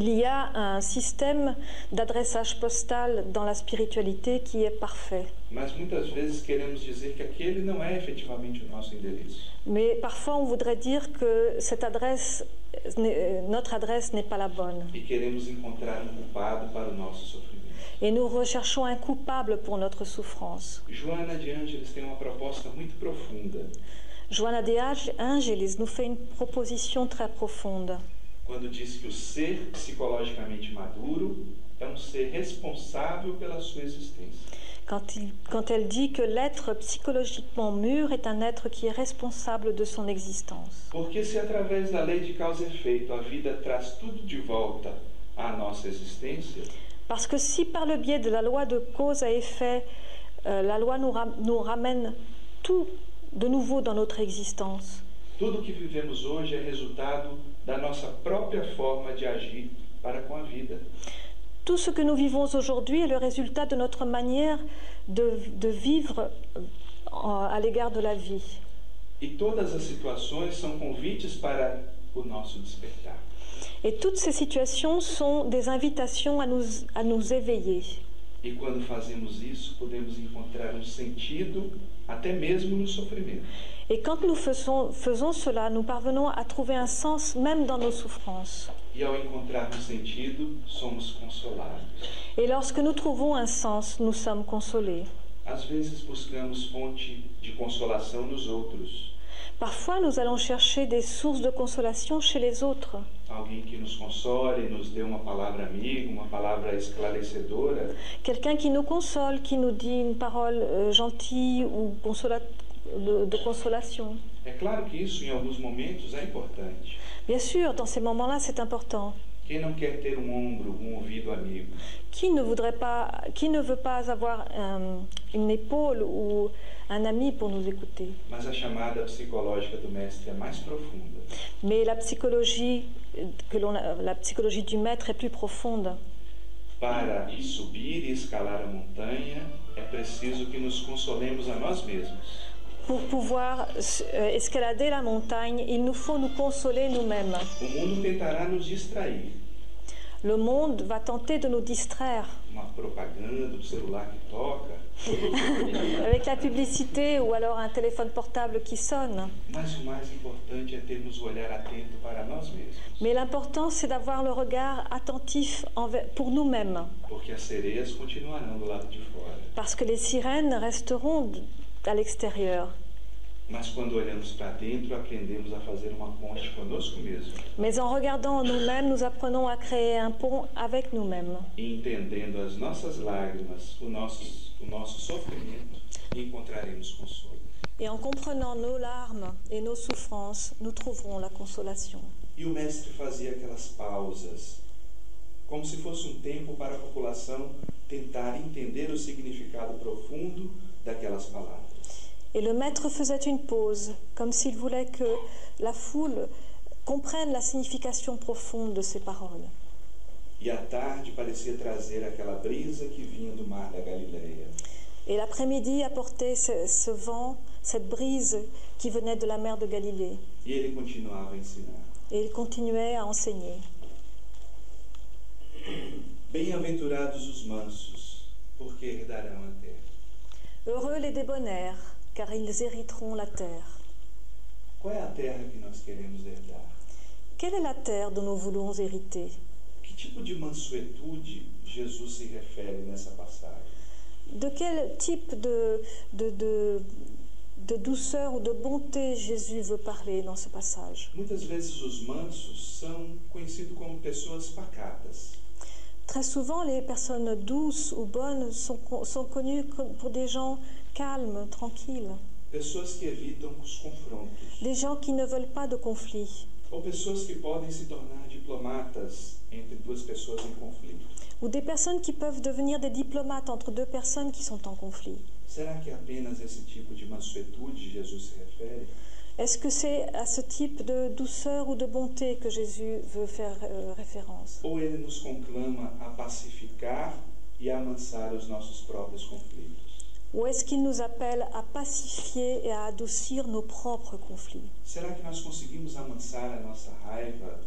Il y a un système d'adressage postal dans la spiritualité qui est parfait. Mas muitas vezes queremos dizer que aquele não é efetivamente o nosso endereço. Mais parfois, on voudrait dire que cette adresse, n'est- notre adresse n'est pas la bonne. E queremos encontrar um culpado para o nosso sofrimento. Et nous recherchons un coupable pour notre souffrance. Joana de Ângeles tem uma proposta muito profunda. Joana de Angelis nous fait une proposition très profonde. Quando diz que o ser psicologicamente maduro é um ser responsável pela sua existência. Quand, il- quand elle dit que l'être psychologiquement mûr est un être qui est responsable de son existence. Porque se através da lei de causa e efeito a vida traz tudo de volta à nossa existência, Parce que si par le biais de la loi de cause à effet, euh, la loi nous, ram- nous ramène tout de nouveau dans notre existence, tudo que vivemos hoje é resultado da nossa própria forma de agir para com a vida. tout ce que nous vivons aujourd'hui est le résultat de notre manière de, de vivre euh, à l'égard de la vie. E todas as situações são convites para o nosso despertar. Et toutes ces situations sont des invitations à nous, à nous éveiller. E quando fazemos isso, podemos encontrar um sentido até mesmo no sofrimento. Et quand nous faisons, faisons cela, nous parvenons à trouver un sens même dans nos souffrances. E ao encontrarmos sentido, somos consolados. Et lorsque nous trouvons un sens, nous sommes consolés. Às vezes buscamos fonte de consolação nos outros, Parfois, nous allons chercher des sources de consolation chez les autres. Quelqu'un qui nous console, qui nous dit une parole euh, gentille ou consola- de, de consolation. É claro que isso em alguns momentos é importante. Bien sûr, dans ces moments-là, c'est important. Quem não quer ter um ombro, um ouvido amigo? Qui ne voudrait pas, qui ne veut pas avoir un- une épaule ou un ami pour nous écouter Mas a chamada psicológica do mestre é mais profunda. Mais la psychologie que l'on la psychologie du maître est plus profonde. Para subir e escalar a montanha, é preciso que nos consolemos a nós mesmos. Pour pouvoir euh, escalader la montagne, il nous faut nous consoler nous-mêmes. Le monde va tenter de nous distraire avec la publicité ou alors un téléphone portable qui sonne. Mais l'important, c'est d'avoir le regard attentif pour nous-mêmes. Parce que les sirènes resteront à l'extérieur. Mais en regardant en nous-mêmes, nous apprenons à créer un pont avec nous-mêmes. E. Et en comprenant nos larmes et nos souffrances, nous trouverons la consolation. E o mestre fazia aquelas pausas, como se fosse um tempo para a população tentar entender o significado profundo. Et le maître faisait une pause, comme s'il voulait que la foule comprenne la signification profonde de ces paroles. Et l'après-midi apportait ce, ce vent, cette brise qui venait de la mer de Galilée. Et il continuait à enseigner. Bem-aventurados os mansos, porque herdarão a terra. Heureux les débonnaires, car ils hériteront la terre. Qual é a terra que nós queremos herdar? Quelle est la terre dont nous voulons hériter? Que tipo de mansuetude Jesus se refere nessa passagem? De quel type de, de, de, de douceur ou de bonté Jésus veut parler dans ce passage? Muitas vezes os mansos são conhecidos como pessoas pacatas. Très souvent, les personnes douces ou bonnes sont, sont connues pour des gens calmes, tranquilles, Pessoas que evitam os confrontos. des gens qui ne veulent pas de conflit, Ou pessoas que podem se tornar diplomatas entre duas pessoas em conflito. ou des personnes qui peuvent devenir des diplomates entre deux personnes qui sont en conflit. Será que apenas esse tipo de mansuetude Jesus se refere? Est-ce que c'est à ce type de douceur ou de bonté que Jésus veut faire euh, référence? Ou ele nos conclama a pacificar e a amansar os nossos próprios conflitos? Ou est-ce qu'il nous appelle à pacifier et à adoucir nos propres conflits? Será que nós conseguimos amansar a nossa raiva,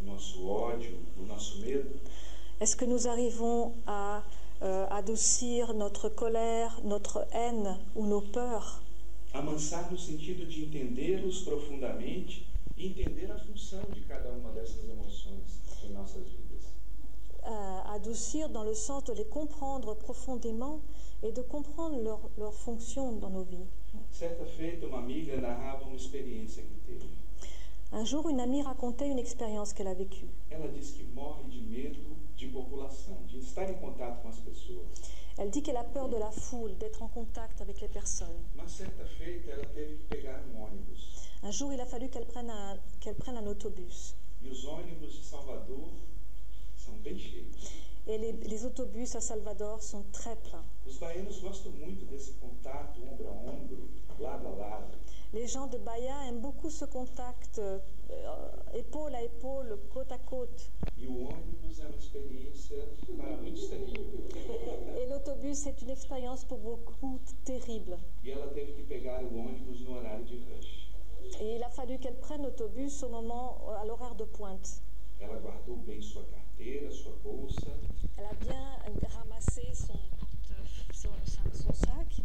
o nosso ódio, o nosso medo? Est-ce que nous arrivons à euh, adoucir notre colère, notre haine ou nos peurs? Amansar no sentido de entendê-los profundamente e entender a função de cada uma dessas emoções em nossas vidas. À adoucir dans le sens de les comprendre profondément et de comprendre leur, leur fonction dans nos vies. Certa feita, uma amiga narrava uma experiência que teve. Un jour, une amie racontait une expérience qu'elle a vécue. Elle dit qu'elle a peur de la foule, d'être en contact avec les personnes. Um. Un jour, il a fallu qu'elle prenne, un- qu'elle prenne un autobus. Et les, les autobus à Salvador sont très pleins. A a. Les gens de Bahia aiment beaucoup ce contact euh, épaule à épaule, côte à côte. E. Et l'autobus est une expérience pour beaucoup terrible. E. Et il a fallu qu'elle prenne l'autobus au moment, à l'horaire de pointe. Bem sua carteira, sua bolsa, Elle a bien ramassé son, son, son sac.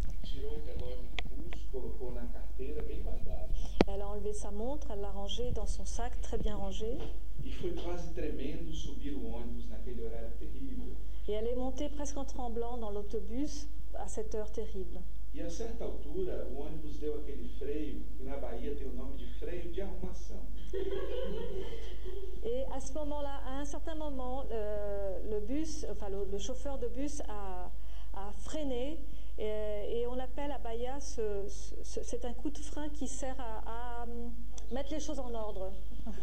guardada. Elle a enlevé sa montre, elle l'a rangée dans son sac, très bien rangé. E foi quase tremendo subir o ônibus naquele horário terrível. Et elle est montée presque en tremblant dans l'autobus à cette heure terrible. E a certa altura, o ônibus deu aquele freio, que na Bahia tem o nome de freio de arrumação. Et à ce moment-là, à un certain moment, euh, le bus, enfin le, le chauffeur de bus a, a freiné et, et on appelle à Bahia, ce- ce- c'est un coup de frein qui sert à, à, hum, mettre les choses en ordre.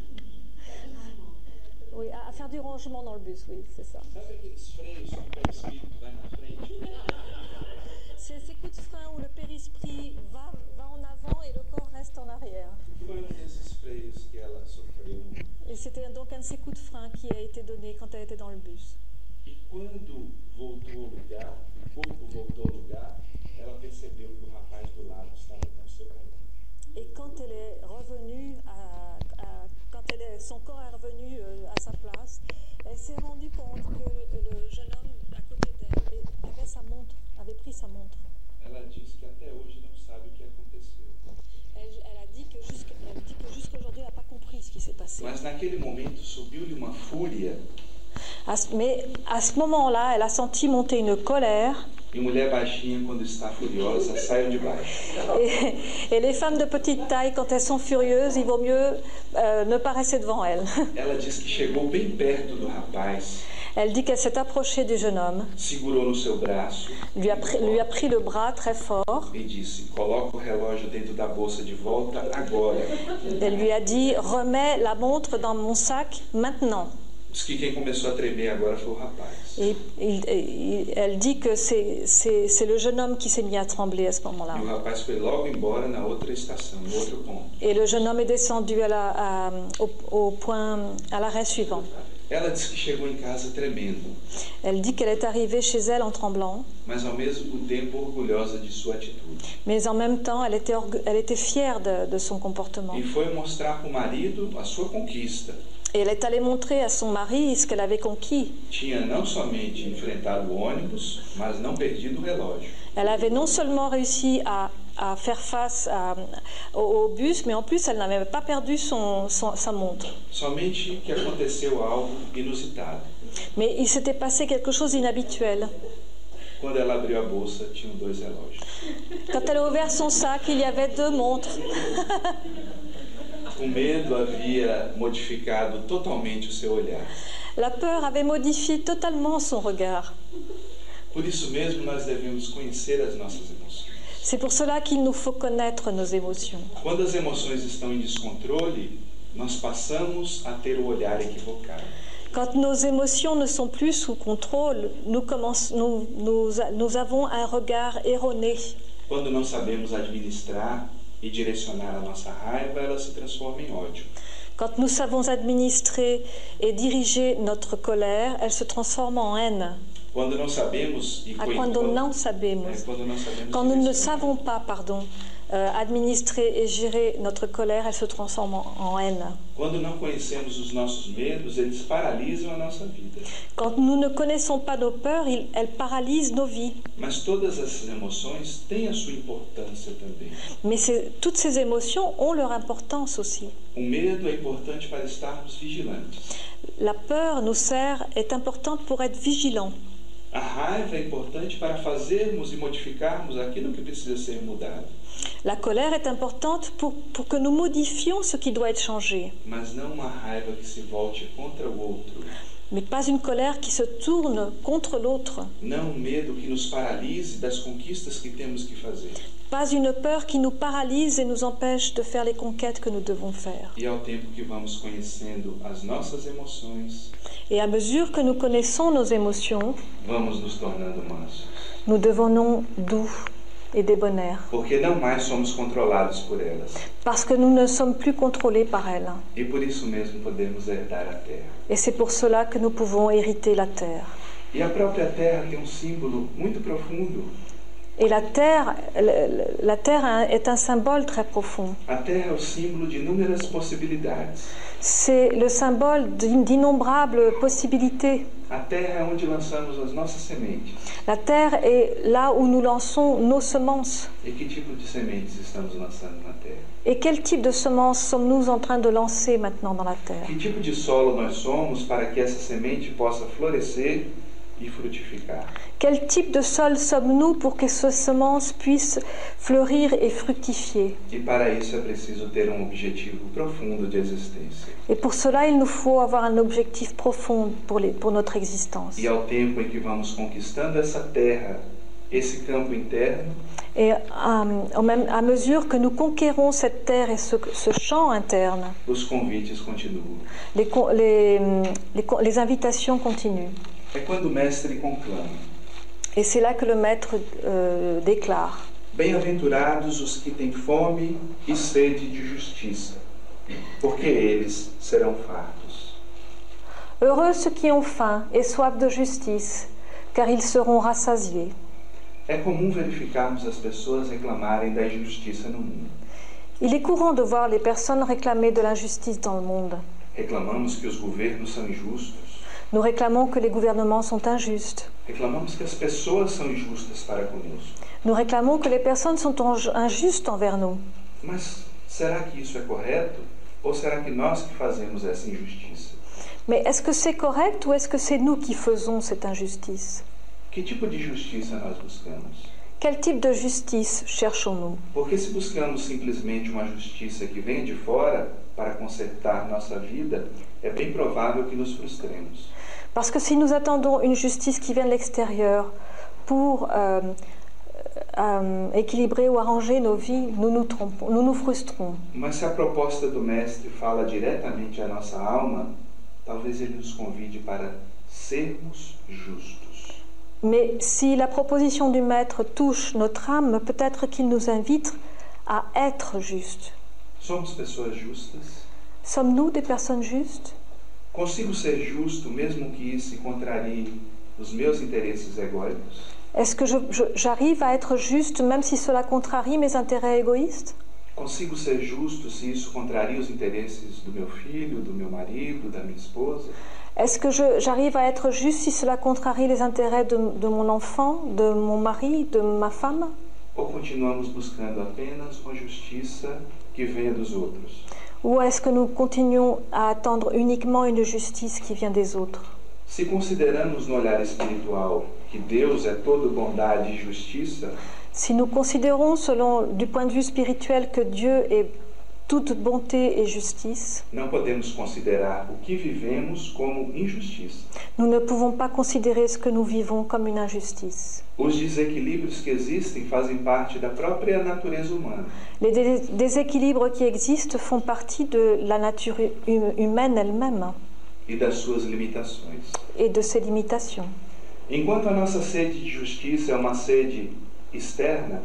Oui, à, à faire du rangement dans le bus, oui, c'est ça. C'est ces coups de frein où le périsprit va, va en avant et le corps reste en arrière. Et c'était donc un de ces coups de frein qui a été donné quand elle était dans le bus. Quando voltou ao lugar, o corpo voltou ao lugar, ela percebeu que o rapaz do lado estava com o seu caderno. Et quand elle est revenue, à, à- quand elle est- son corps est revenu euh, à sa place, elle s'est rendue compte que le, le jeune homme à côté d'elle avait sa montre, avait pris sa montre. Elle, a dit que jusqu'à- que jusqu'aujourd'hui, elle n'a pas compris ce qui s'est passé. Mas naquele momento subiu-lhe uma fúria mais à ce moment-là, elle a senti monter une colère. e. Et, et les femmes de petite taille, quand elles sont furieuses, il vaut mieux euh, ne pas rester devant elles. Elle dit qu'elle s'est approchée du jeune homme, lui a, pris, lui a pris le bras très fort e. Elle lui a dit Remets la montre dans mon sac maintenant. Et il- il- elle dit que c'est le jeune homme qui s'est mis à trembler à ce moment-là. O rapaz foi logo embora na outra estação, no outro ponto. Et le jeune homme est descendu à la- à- au, au point, à l'arrêt suivant. Elle dit qu'elle est arrivée chez elle en tremblant, mais en même temps, elle était, orgue- elle était fière de, de son comportement. E foi mostrar para o marido a sua conquista. Et elle est allée montrer à son mari ce qu'elle avait conquis. Elle avait non seulement réussi à, à faire face à- au, au bus, mais en plus, elle n'avait pas perdu son, son- sa montre. Mais il s'était passé quelque chose d'inhabituel. Quand elle a ouvert son sac, il y avait deux montres. O medo havia modificado totalmente o seu olhar. La peur avait modifié totalement son regard. Por isso mesmo, nós devemos conhecer as nossas emoções. C'est pour cela qu'il nous faut connaître nos émotions. Quando as emoções estão em descontrole, nós passamos a ter o olhar equivocado. Quand nos émotions ne sont plus sous contrôle, nous, nous- nous- nous avons un regard erroné. Quando não sabemos administrar e direcionar a nossa raiva, ela se transforma em ódio. Quand nous savons administrer et diriger notre colère, elle se transforme en haine. Quando não sabemos e Ah, coi- quando quando- não é, sabemos. quando não sabemos Quand nous ne savons pas, pardon, administrer et gérer notre colère, elle se transforme en, haine. Quand nous ne connaissons pas nos peurs, elles paralysent nos vies. Mais toutes ces émotions ont leur importance aussi. La peur nous sert, est importante pour être vigilant. A raiva é importante para fazermos e modificarmos aquilo que precisa ser mudado, La colère est importante pour, pour que nous modifions ce qui doit être changé. mas não uma raiva que se volte contra o outro. Mais pas une colère qui se tourne contre l'autre. Um. Pas une peur qui nous paralyse et nous empêche de faire les conquêtes que nous devons faire. E Et à mesure que nous connaissons nos émotions, nous devenons doux et débonnaires. Porque não mais somos controlados por elas. Parce que nous ne sommes plus contrôlés par elles. E por isso mesmo podemos herdar a terra. Et c'est pour cela que nous pouvons hériter la terre. E a própria terra tem um símbolo muito profundo. Et la terre, la terre est un symbole très profond. A terra é o símbolo de inúmeras possibilidades. C'est le symbole d'in- d'innombrables possibilités. A terra é onde lançamos as nossas sementes. La terre est là où nous lançons nos semences. E que tipo de sementes estamos lançando na terra? Et quel type de semences sommes-nous en train de lancer maintenant dans la terre? Que tipo de solo nós somos para que essa semente possa florescer? Quel type de sol sommes-nous pour que ces semences puissent fleurir et fructifier? Um. Et pour cela, il nous faut avoir un objectif profond pour, les- pour notre existence. Et euh, en même- à mesure que nous conquérons cette terre et ce, ce champ interne, les, les, les invitations continuent. Et c'est là que le maître euh, déclare Bem-aventurados os que têm fome e sede de justiça, porque eles serão fartos. Heureux ceux qui ont faim et soif de justice, car ils seront rassasiés. É comum verificarmos as pessoas reclamarem da injustiça no mundo. Il est courant de voir les personnes réclamer de l'injustice dans le monde. Reclamamos que os governos são injustos. Nous réclamons que les gouvernements sont injustes. Nous réclamons que les personnes sont injustes envers nous. Mais est-ce que c'est correct ou est-ce que c'est nous qui faisons cette injustice? Quel type de justice cherchons-nous? Porque se buscamos simplesmente uma justiça que vem de fora para consertar nossa vida, é bem provável que nos frustremos. Parce que si nous attendons une justice qui vient de l'extérieur pour euh, euh, équilibrer ou arranger nos vies, nous nous trompons, nous nous frustrons. Mas se a proposta do Mestre fala diretamente à nossa alma, talvez ele nos convide para sermos justos. Mais si la proposition du Maître touche notre âme, peut-être qu'il nous invite à être justes. Somos pessoas justas? Sommes-nous des personnes justes? Consigo ser justo mesmo que isso contrarie os meus interesses egóicos? Est-ce que j'arrive à être juste même si cela contrarie mes intérêts égoïstes? Consigo ser justo se isso contraria os interesses do meu filho, do meu marido, da minha esposa? Est-ce que j'arrive à être juste si cela contrarie les intérêts de, de mon enfant, de mon mari, de ma femme? Ou continuamos buscando apenas uma justiça que venha dos outros? Ou est-ce que nous continuons à attendre uniquement une justice qui vient des autres? Se consideramos no olhar espiritual que Deus é todo bondade e justiça, Si nous considérons selon du point de vue spirituel que Dieu est toute bonté et justice, não podemos considerar o que vivemos como injustiça. nous ne pouvons pas considérer ce que nous vivons comme une injustice. Os desequilíbrios que existem fazem parte da própria natureza humana. Les dé- déséquilibres qui existent font partie de la nature hu- humaine elle-même e das suas limitações. et de ses limitations. Enquanto a nossa sede de justiça é uma sede externa,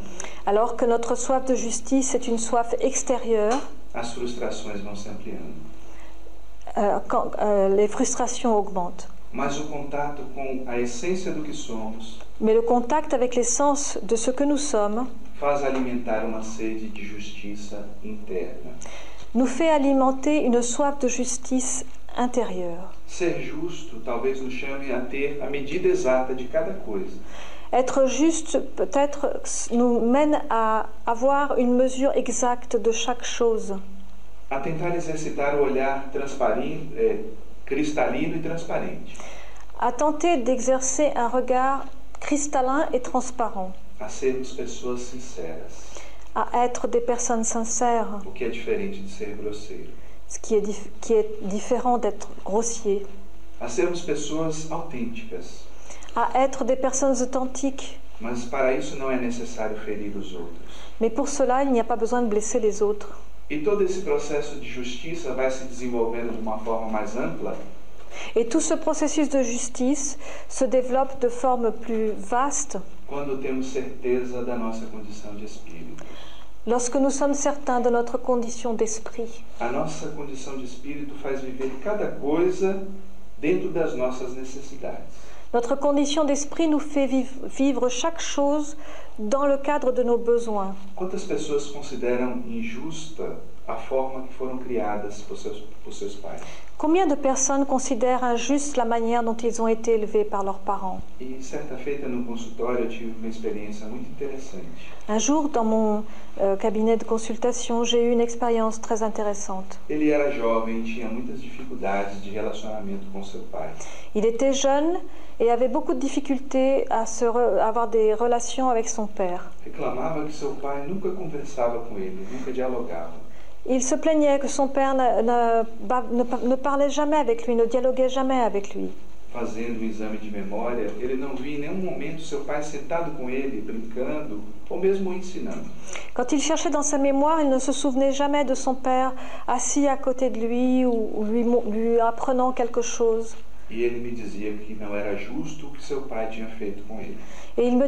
Alors que notre soif de justice est une soif extérieure, euh, quand, euh, les frustrations augmentent. Mais le contact avec l'essence de ce que nous sommes nous fait alimenter une soif de justice intérieure. Ser justo talvez nos chame a ter a medida exata de cada coisa. Être juste peut-être nous mène à avoir une mesure exacte de chaque chose, A tentar exercitar o olhar transparente, é, cristalino e transparente. à tenter d'exercer un regard cristallin et transparent, A sermos pessoas sinceras, à être des personnes sincères, o que é diferente de ser grosseiro. ce qui est, dif- qui est différent d'être grossier, A sermos pessoas autênticas. À être des personnes authentiques. Mas para isso não é necessário ferir os outros. Mais pour cela, il n'y a pas besoin de blesser les autres. E todo esse processo de justiça vai se desenvolvendo de uma forma mais ampla? Et tout ce processus de justice se développe de forme plus vaste quando temos certeza da nossa condição de espírito. lorsque nous sommes certains de notre condition d'esprit. A nossa condição de espírito faz viver cada coisa dentro das nossas necessidades. Notre condition d'esprit nous fait viv- vivre chaque chose dans le cadre de nos besoins. Quantas pessoas consideram injusta a forma que foram criadas por seus, por seus pais? Combien de personnes considèrent injuste la manière dont ils ont été élevés par leurs parents? E certa feita no consultório eu tive uma experiência muito interessante. Un jour, dans mon euh, cabinet de consultation, j'ai eu une expérience très intéressante. Ele era jovem e tinha muitas dificuldades de relacionamento com seu pai. Il était jeune et avait beaucoup de difficultés à, se re- à avoir des relations avec son père. Il se plaignait que son père ne, ne- parlait jamais avec lui, ne dialoguait jamais avec lui. Fazendo um exame de memória, ele não via em nenhum momento seu pai sentado com ele, brincando ou mesmo ensinando. Quand il cherchait dans sa mémoire, il ne se souvenait jamais de son père assis à côté de lui ou lui apprenant quelque chose. E ele me dizia que não era justo o que seu pai tinha feito com ele. Et il me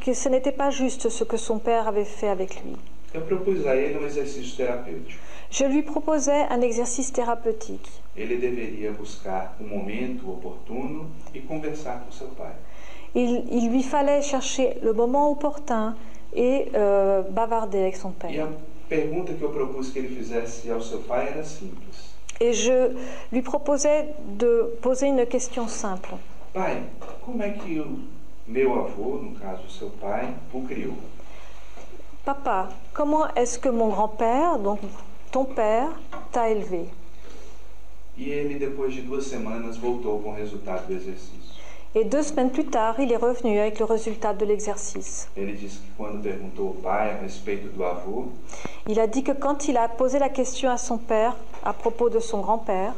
que ce n'était pas juste ce que son père avait fait avec lui. Eu propus a ele um exercício terapêutico. Je lui proposais un exercice thérapeutique. Ele deveria buscar um momento oportuno e conversar com seu pai. Il, il lui fallait chercher le moment opportun et euh, bavarder avec son E père. a pergunta que eu propus que ele fizesse ao seu pai era simples: Et je lui proposais de poser une question simple. Pai, como é que o meu avô, no caso seu pai, o criou? Papa, comment est-ce que mon grand-père, donc ton père, t'a élevé? E ele, depois de duas semanas, voltou com o resultado do exercício. Et deux semaines plus tard, il est revenu avec le résultat de l'exercice. Il a dit que quand il a posé la question à son père à propos de son grand-père,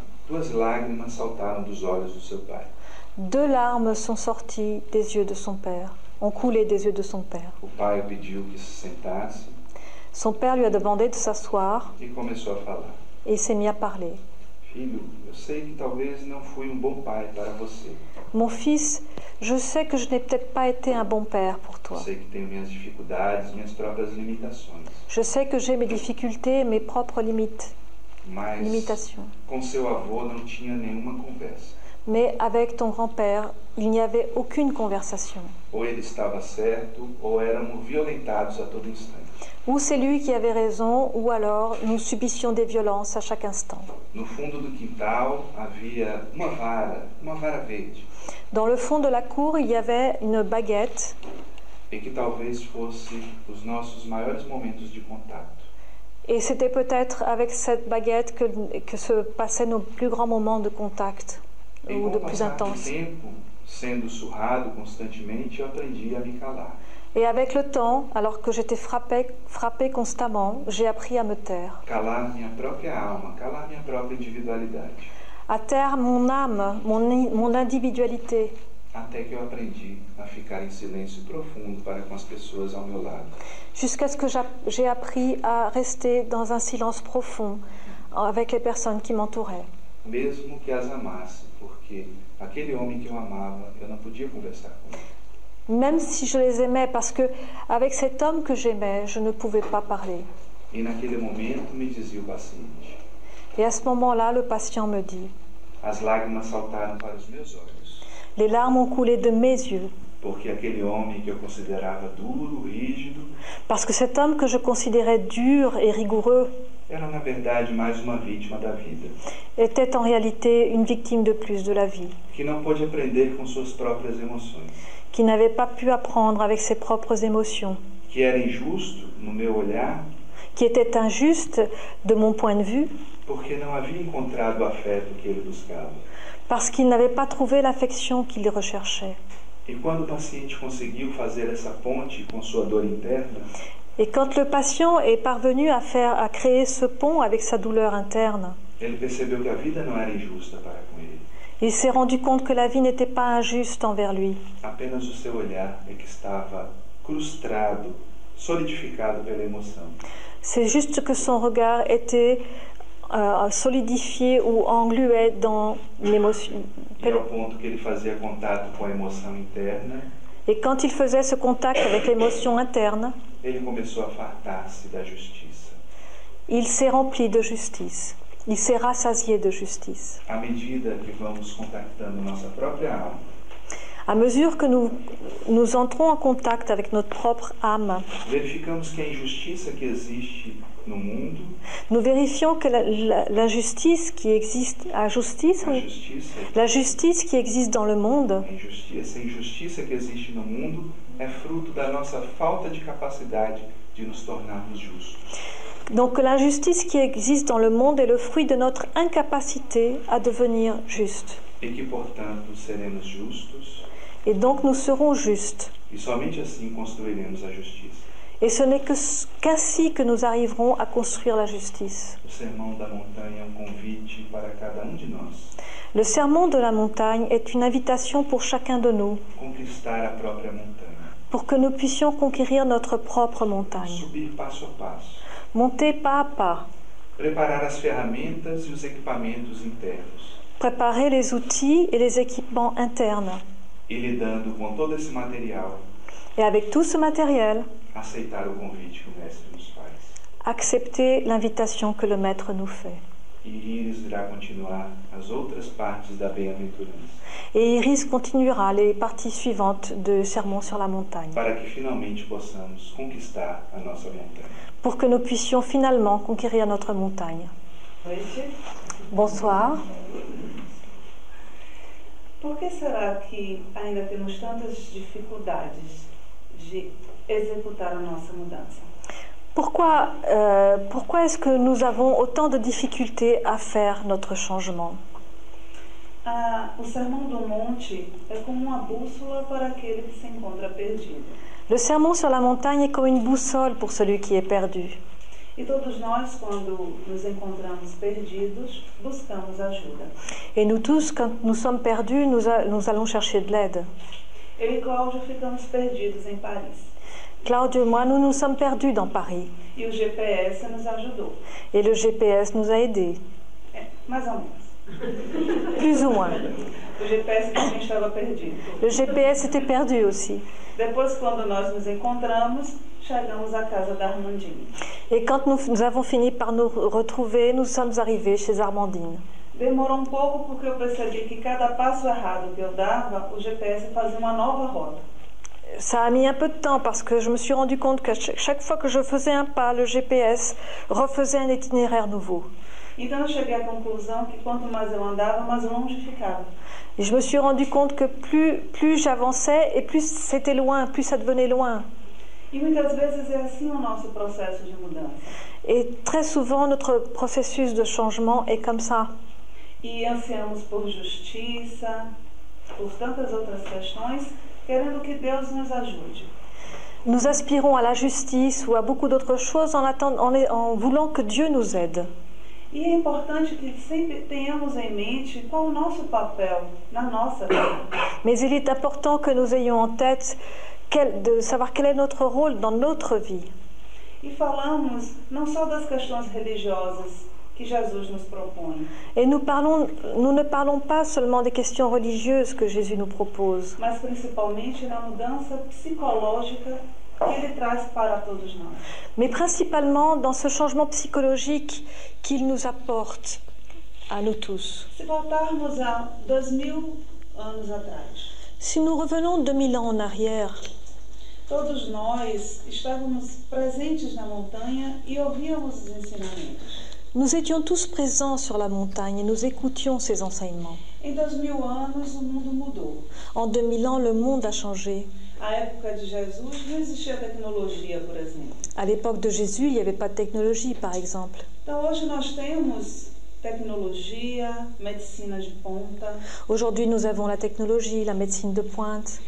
deux larmes sont sorties des yeux de son père, ont coulé des yeux de son père. Son père lui a demandé de s'asseoir e et il s'est mis à parler. Mon fils, je sais que je n'ai peut-être pas été un bon père pour toi. Je sais que j'ai mes difficultés, mes propres limites, Mas limitations. com seu avô não tinha nenhuma conversa. Mais avec ton grand-père, il n'y avait aucune conversation. Ou ele estava certo, ou éramos violentados a todo instante. Ou c'est lui qui avait raison, ou alors nous subissions des violences à chaque instant. No fundo do quintal havia uma vara, uma vara verde, Dans le fond de la cour, il y avait une baguette e que talvez fosse os nossos maiores momentos de contato. Et c'était peut-être avec cette baguette que, que se passaient nos plus grands moments de contact E ou de plus me calar. Et avec le temps, alors que j'étais frappée, frappée constamment, j'ai appris à me taire. Calar minha própria alma, calar minha própria individualidade. À taire mon âme, mon, mon individualité, Até que eu aprendi a ficar em silêncio profundo para com as pessoas ao meu lado. jusqu'à ce que j'a- j'ai appris à rester dans un silence profond avec les personnes qui m'entouraient. Mesmo que as amasse, porque aquele homem que eu amava, eu não podia conversar com ele. Même si je les aimais, parce que avec cet homme que j'aimais, je ne pouvais pas parler. E naquele momento me dizia o paciente. Et à ce moment-là, le patient me dit, As lágrimas saltaram para os meus olhos. Les larmes ont coulé de mes yeux. rígido, Parce que cet homme que je considérais dur et rigoureux était en réalité une victime de plus de la vie, qui n'avait pas pu apprendre avec ses propres émotions, qui était injuste de mon point de vue, porque não havia encontrado o afeto que ele buscava. Parce qu'il n'avait pas trouvé l'affection qu'il recherchait. E quando o paciente conseguiu fazer essa ponte com sua dor interna, Et quand le patient est parvenu à faire, à créer ce pont avec sa douleur interne, il s'est rendu compte que la vie n'était pas injuste envers lui. C'est juste que son regard était solidifié ou englué dans l'émotion. Et quand il faisait ce contact avec l'émotion interne, il s'est rempli de justice. Il s'est rassasié de justice. À mesure que nous, nous entrons en contact avec notre propre âme, nous vérifions que l'injustice qui existe, la justice, la justice qui existe dans le monde, é fruto da nossa falta de capacidade de nos tornarmos justos. donc l'injustice qui existe dans le monde est le fruit de notre incapacité à devenir juste. E que, portanto, seremos justos Et donc nous serons justes. e somente assim construiremos a justiça. Et ce n'est qu'ainsi que nous arriverons à construire la justice. Le sermon de la montagne est une invitation pour chacun de nous, pour que nous puissions conquérir notre propre montagne. subir passo passo, Monter pas à pas, e préparer les outils et les équipements internes. e Et avec tout ce matériel, accepter l'invitation que le Maître nous fait. Iris irá continuar as outras partes da bem-aventurança, Et Iris continuera les parties suivantes de Sermon sur la montagne, para que finalmente possamos conquistar a nossa montanha. pour que nous puissions finalement conquérir notre montagne. Bonsoir. Por que será que ainda temos tantas dificuldades nossa mudança? Pourquoi, euh, pourquoi est-ce que nous avons autant de difficultés à faire notre changement? Ah, o Sermão do Monte é como uma bússola para aquele que se encontra perdido. Le sermon sur la montagne est comme une boussole pour celui qui est perdu. E todos nós, quando nos encontramos perdidos, buscamos ajuda. Et nous tous, quand nous sommes perdus, nous, a- nous allons chercher de l'aide. Eu e Cláudio ficamos perdidos em Paris. Claude et moi, nous nous sommes perdus dans Paris. E o GPS nos ajudou. Et le GPS nous a aidés, plus ou moins. O GPS estava perdido. Le GPS était perdu aussi. Depois, quando nós nos encontramos, chegamos à casa da Armandine. Et quand nous, nous avons fini par nous retrouver, nous sommes arrivés chez Armandine. Demorou um pouco porque eu percebi que cada passo errado que eu dava, o GPS fazia uma nova rota. Ça a mis un peu de temps parce que je me suis rendu compte que ch- chaque fois que je faisais un pas, le GPS refaisait un itinéraire nouveau. Então eu cheguei à conclusão que quanto mais eu andava, mais longe ficava. Et je me suis rendu compte que plus, plus j'avançais et plus c'était loin, plus ça devenait loin. E muitas vezes é assim o nosso processo de mudança. Et très souvent, notre processus de changement est comme ça. E ansiamos por justiça, por tantas outras questões, querendo que Deus nos ajude. Nous aspirons à la justice ou à beaucoup d'autres choses en, en en voulant que Dieu nous aide. E é importante que sempre tenhamos em mente qual o nosso papel na nossa vida. Mais il est important que nous ayons en tête quel- de savoir quel est notre rôle dans notre vie. E falamos não só das questões religiosas Et nous, parlons, nous ne parlons pas seulement des questions religieuses que Jésus nous propose, mais principalement dans ce changement psychologique qu'il nous apporte à nous tous. Si nous revenons 2000 ans en arrière, todos nós estávamos presentes na montanha e ouvíamos os ensinamentos. Nous étions tous présents sur la montagne et nous écoutions ces enseignements. Em 2000 anos, o mundo mudou. En 2000 ans, le monde a changé. À l'époque de Jésus, il n'y avait pas de technologie, par exemple. Aujourd'hui, nous avons la technologie, la médecine de pointe.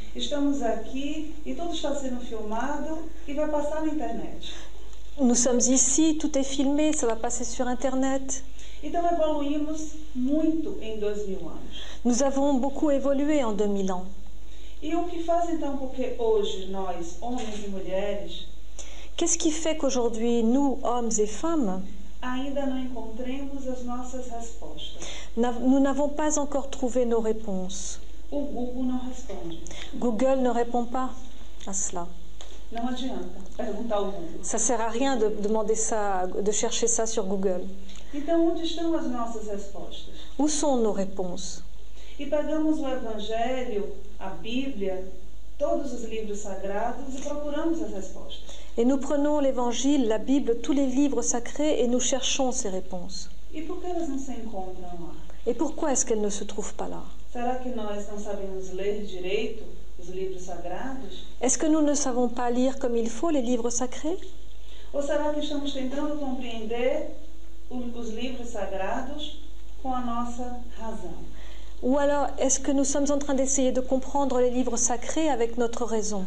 Nous sommes ici, tout est filmé, ça va passer sur Internet. Então, evoluímos muito em 2000 anos. Nous avons beaucoup évolué en 2000 ans. E e Qu'est-ce qui fait qu'aujourd'hui, nous, hommes et femmes, nous n'avons pas encore trouvé nos réponses? Google ne répond pas à cela. Não adianta perguntar ao Google. Ça sert à rien de demander ça, de chercher ça sur Google. Então, onde estão as nossas respostas? Où sont nos réponses? E pegamos o Evangelho, a Bíblia, todos os livros sagrados e procuramos as respostas. Et nous prenons l'Évangile, la Bible, tous les livres sacrés et nous cherchons ces réponses. E por que elas não se encontram lá? Et pourquoi est-ce qu'elles ne se trouvent pas là? Será que nós não sabemos ler direito? Est-ce que nous ne savons pas lire comme il faut les livres sacrés? Ou será que estamos tentando compreender o- os livros sagrados com a nossa razão? Ou alors est-ce que nous sommes en train d'essayer de comprendre les livres sacrés avec notre raison?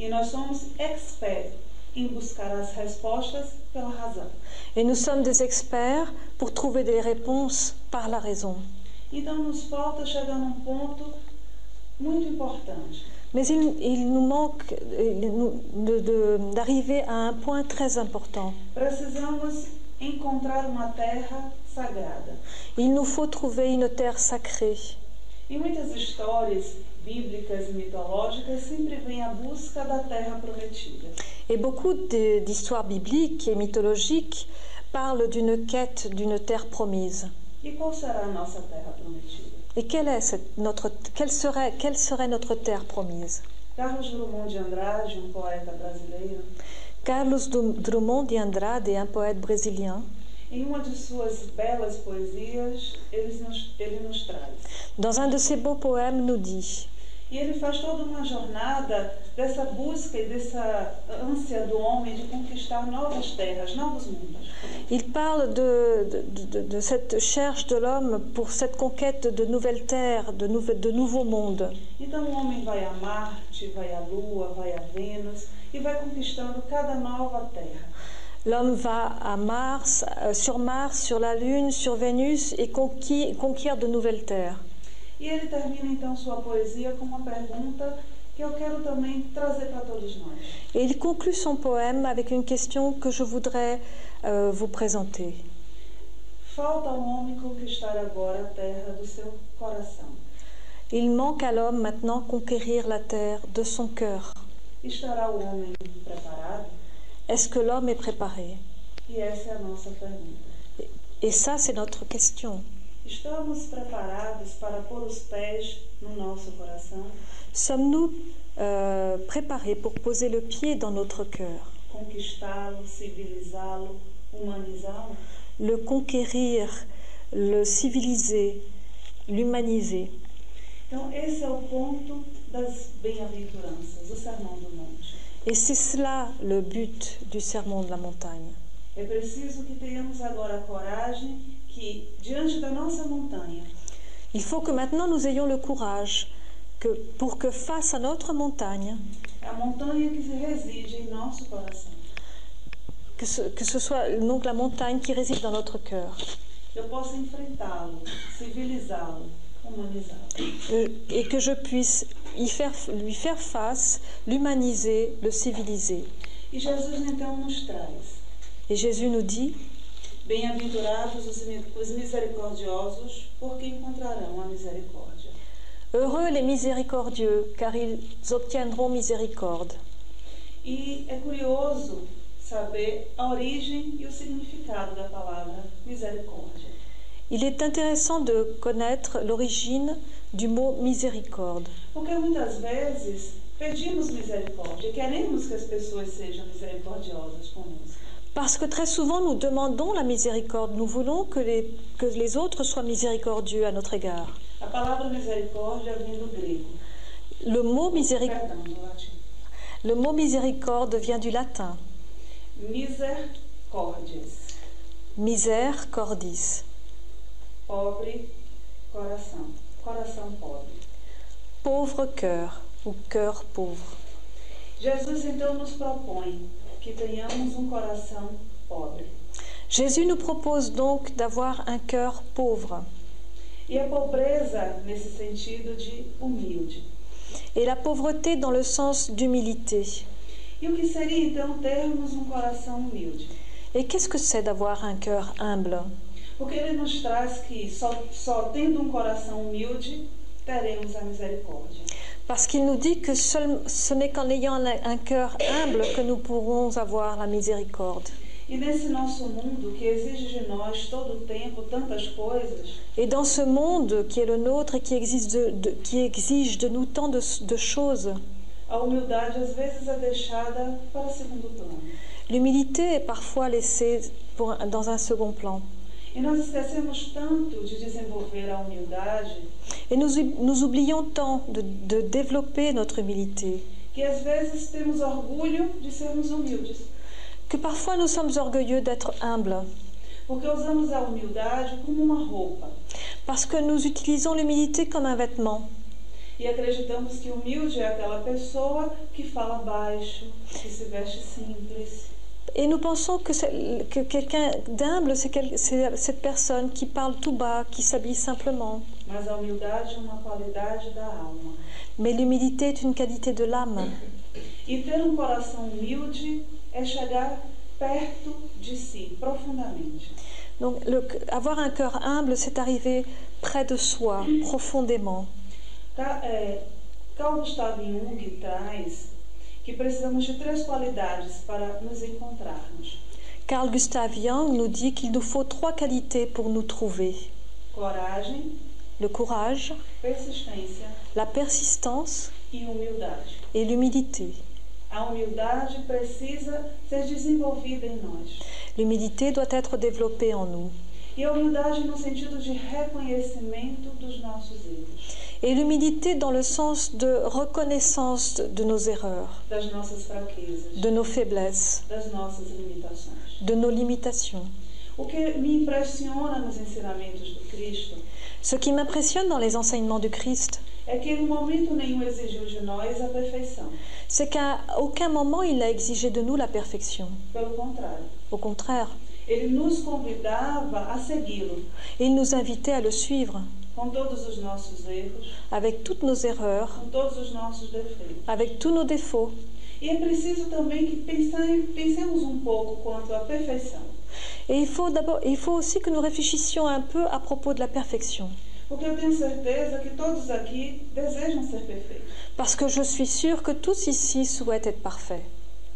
E nós somos experts em buscar as respostas pela razão. Et nous sommes des experts pour trouver des réponses par la raison. Então nos falta chegar num ponto muito importante. Mais il, il nous manque d'arriver à un point très important. Il nous faut trouver une terre sacrée. Em muitas histórias bíblicas e mitológicas sempre vem a busca da terra prometida. Et beaucoup d'histoires bibliques et mythologiques parlent d'une quête d'une terre promise. E qual será a nossa terra prometida? Et quelle, est cette, notre, quelle, serait, quelle serait notre terre promise? Carlos Drummond de Andrade, um poeta brasileiro, Carlos Drum- Drummond de Andrade est un poète brésilien. em uma de suas belas poesias, ele nos, ele nos traz. Dans un de ses beaux poèmes, nous dit E ele faz toda uma jornada dessa busca e dessa ânsia do homem de conquistar novas terras, novos mundos. Il parle de, de, de- de cette recherche de l'homme pour cette conquête de nouvelles terres, de, nouve- de nouveaux mondes. Então o homem vai a Marte, vai à Lua, vai a Vênus e vai conquistando cada nova terra. L'homme va à Mars, euh, sur Mars, sur la Lune, sur Vénus et conquiert de nouvelles terres. E ele termina então sua poesia com uma pergunta que eu quero também trazer para todos nós. Et il conclut son poème avec une question que je voudrais euh, vous présenter. Falta ao homem conquistar agora a terra do seu coração. Il manque à l'homme maintenant conquérir la terre de son cœur. Estará o homem preparado? Est-ce que l'homme est préparé? E essa é a nossa pergunta. Et ça, c'est notre question. Estamos preparados para pôr os pés no nosso coração, Sommes-nous euh, préparés pour poser le pied dans notre cœur, conquistá-lo, civilizá-lo, humanizá-lo? le conquérir, le civiliser, l'humaniser? Então, esse é o ponto das bem-aventuranças, o Sermão do Monte. Et c'est cela le but du sermon de la montagne. É preciso que tenhamos agora a coragem Il faut que maintenant nous ayons le courage que, pour que face à notre montagne, que ce, que ce soit donc la montagne qui réside dans notre cœur, euh, et que je puisse y faire, lui faire face, l'humaniser, le civiliser. Et Jésus nous dit, Bem-aventurados os mi- os misericordiosos, porque encontrarão a misericórdia. Heureux les miséricordieux, car ils obtiendront miséricorde. E é curioso saber a origem e o significado da palavra misericórdia. Il est intéressant de connaître l'origine du mot miséricorde. Porque muitas vezes pedimos misericórdia, queremos que as pessoas sejam misericordiosas conosco. Parce que très souvent nous demandons la miséricorde, nous voulons que les, que les autres soient miséricordieux à notre égard. Le mot, miséric- perdão, do latim. le mot miséricorde vient du latin, Misercordias, misère cordis, pobre coração, coração pobre. pauvre cœur ou cœur pauvre. Jesus então nos propõe que tenhamos um coração pobre. Jésus nous propose donc d'avoir un cœur pauvre. E a pobreza nesse sentido de humilde. Et la pauvreté dans le sens d'humilité. E o que seria então termos um coração humilde? Et qu'est-ce que c'est d'avoir un cœur humble? Porque ele nos traz que só, só tendo um coração humilde teremos a misericórdia. Parce qu'il nous dit que seul- ce n'est qu'en ayant un, un cœur humble que nous pourrons avoir la miséricorde. E nesse nosso mundo que exige de nós todo o tempo tantas coisas, Et dans ce monde qui est le nôtre et qui, existe de- de- qui exige de nous tant de, de choses, a humildade às vezes é deixada para segundo plano. l'humilité est parfois laissée pour dans un second plan. E nós esquecemos tanto de desenvolver a humildade Et nous, nous oublions tant de, de développer notre humilité que às vezes temos orgulho de sermos humildes, que parfois nous sommes orgueilleux d'être humbles, porque usamos a humildade como uma roupa parce que nous utilisons l'humilité comme un vêtement. e acreditamos que humilde é aquela pessoa que fala baixo, que se veste simples. Et nous pensons que, quelqu'un d'humble, c'est quel- cette personne qui parle tout bas, qui s'habille simplement. Mais l'humilité est une qualité de l'âme. E ter um coração humilde é chegar perto de si, profundamente. Donc le- avoir un cœur humble, c'est arriver près de soi, profondément. Carl Gustav Jung traz que precisamos de três qualidades para nos encontrarmos: Carl Gustav Jung nous dit qu'il nous faut trois qualités pour nous trouver. coragem, Le courage, la persistance e et l'humilité. L'humilité doit être développée en nous. E a humildade no sentido de reconhecimento dos nossos erros, Et l'humilité dans le sens de reconnaissance de- nos erreurs, das nossas fraquezas, de nos faiblesses, das nossas limitações. de nos limitations. O que me impressiona nos ensinamentos do Cristo Ce qui m'impressionne dans les enseignements du Christ, é que em momento nenhum exigiu de nós a perfeição. c'est qu'à aucun moment il n'a exigé de nous la perfection. Pelo contrário, Au contraire, il nous invitait à le suivre avec toutes nos erreurs, avec tous nos défauts. E é preciso também que pensem- pensemos um pouco quanto à perfeição, Et il faut d'abord, il faut aussi que nous réfléchissions un peu à propos de la perfection, porque eu tenho certeza que todos aqui desejam ser perfeitos. parce que je suis sûre que tous ici souhaitent être parfaits.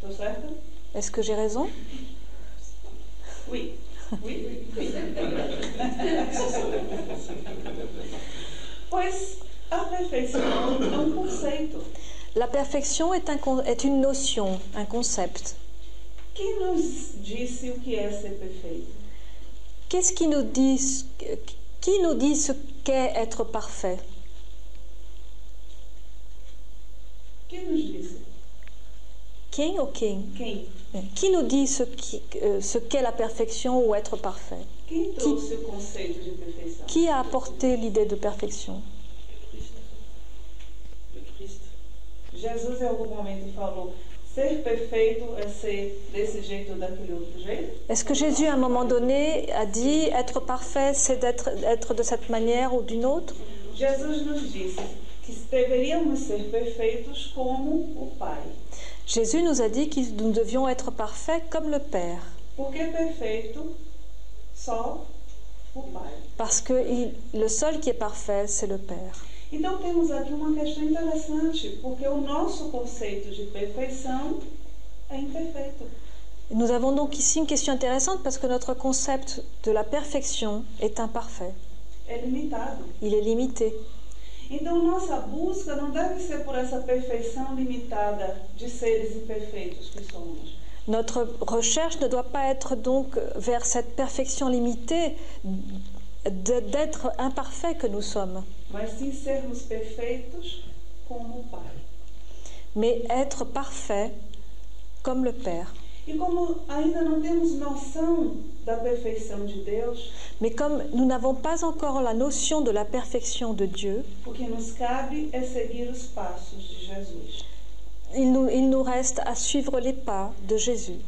Estou certa? Est-ce que j'ai raison? Oui. Oui, oui. Pois a perfeição é um conceito. La perfection est, un est une notion, un concept. Quem nos disse o que é ser perfeito? Qu'est-ce qui nous dit, qui nous dit ce qu'est être parfait? Quem nos disse? King ou Quem? Qui nous dit ce euh, ce qu'est la perfection ou être parfait? Quem de? Qui a apporté l'idée de perfection? Jesus em algum momento falou: ser perfeito é ser desse jeito ou daquele outro jeito? Est-ce que Jésus, à un moment donné, a dit être parfait, c'est d'être être de cette manière ou d'une autre? Jesus nos disse que deveríamos ser perfeitos como o Pai. Jésus nous a dit que nous devions être parfaits comme le Père, parce que il- le seul qui est parfait, c'est le Père. Então temos aqui uma questão interessante, porque o nosso conceito de perfeição é imperfeito. Nous avons donc ici une question intéressante parce que notre concept de la perfection est imparfait. É limitado. Il est limité. Então, nossa busca não deve ser por essa perfeição limitada de seres imperfeitos que somos. Notre recherche ne doit pas être donc vers cette perfection limitée d'être imparfait que nous sommes, mas sim sermos perfeitos como o Pai. mais être parfait comme le Père. E como ainda não temos noção da perfeição de Deus, Mais comme nous n'avons pas encore la notion de la perfection de Dieu, o que nos cabe é seguir os passos de Jesus. il nous, il nous reste à suivre les pas de Jésus.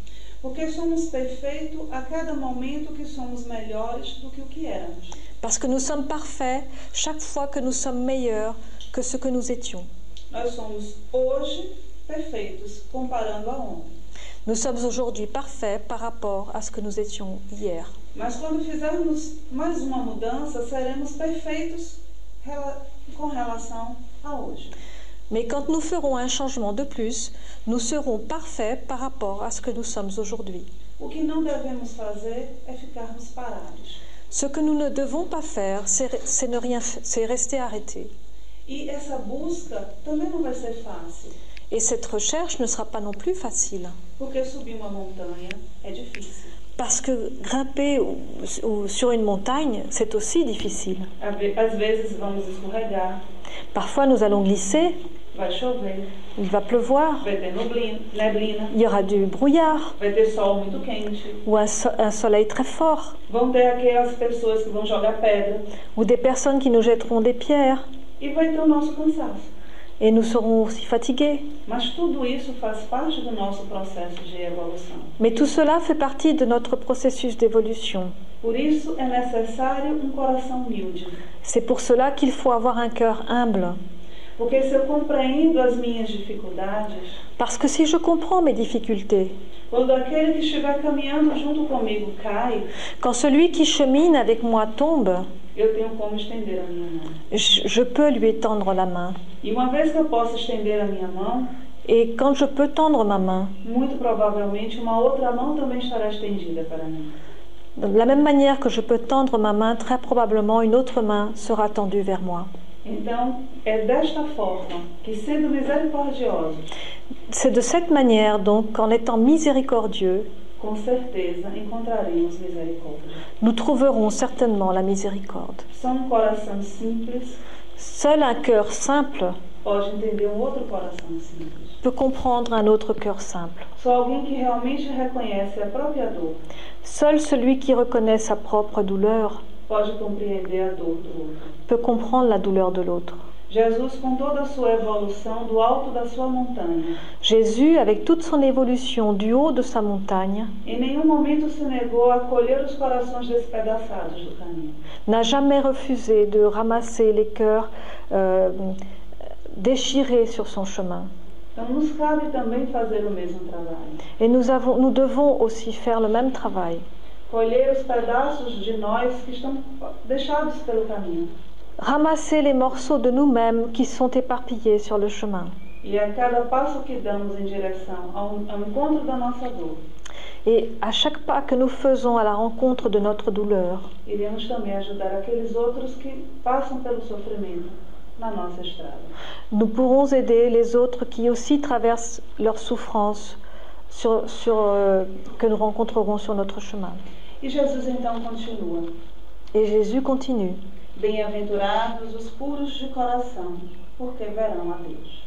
Porque somos perfeitos a cada momento que somos melhores do que o que éramos. Parce que nous sommes parfaits chaque fois que nous sommes meilleurs que ce que nous étions. Nós somos hoje perfeitos, comparando a ontem. Nous sommes aujourd'hui parfaits par rapport à ce que nous étions hier. Mas quando fizermos mais uma mudança, seremos perfeitos rela- com relação a hoje. Mais quand nous ferons un changement de plus, nous serons parfaits par rapport à ce que nous sommes aujourd'hui. Ce que nous ne devons pas faire, c'est ne rien, c'est rester arrêté. E essa busca também não vai ser fácil, Et cette recherche ne sera pas non plus facile. Parce que grimper sur une montagne, c'est aussi difficile. Parfois, nous allons glisser, il va pleuvoir, il y aura du brouillard. Ou un, so- un soleil très fort, ou des personnes qui nous jetteront des pierres, et nous serons aussi fatigués. Mais tout cela fait partie de notre processus d'évolution. Um. C'est pour cela qu'il faut avoir un cœur humble. Parce que si je comprends mes difficultés, quand celui qui chemine avec moi tombe, eu tenho como estender a minha mão. je, je peux lui étendre la main. E uma vez que eu posso estender a minha mão, Et quand je peux tendre ma main, muito provavelmente uma outra mão também estará estendida para mim. de la même manière que je peux tendre ma main, très probablement une autre main sera tendue vers moi. Então, é desta forma que, sendo misericordiosos, C'est de cette manière, donc, en étant miséricordieux, nous trouverons certainement la miséricorde. Um Seul un cœur simple um peut comprendre un autre cœur simple. Seul celui qui reconnaît sa propre douleur peut comprendre la douleur de l'autre. Jesus, com toda a sua evolução do alto da sua montanha, Jésus, avec toute son évolution du haut de sa montagne, em nenhum momento se negou a acolher os corações despedaçados do caminho. n'a jamais refusé de ramasser les cœurs euh, déchirés sur son chemin. Então, nos cabe também fazer o mesmo trabalho. Et nous, avons, nous devons aussi faire le même travail. Colher os pedaços de nós que estão deixados pelo caminho. Ramasser les morceaux de nous-mêmes qui sont éparpillés sur le chemin. E a cada passo que damos em direção ao, ao encontro da nossa dor, Et à chaque pas que nous faisons à la rencontre de notre douleur, iremos também ajudar aqueles outros que passam pelo sofrimento na nossa estrada. nous pourrons aider les autres qui aussi traversent leur souffrance sur, sur, euh, que nous rencontrerons sur notre chemin. E Jesus então continua: Et Jésus continue. Bem-aventurados os puros de coração, porque verão a Deus.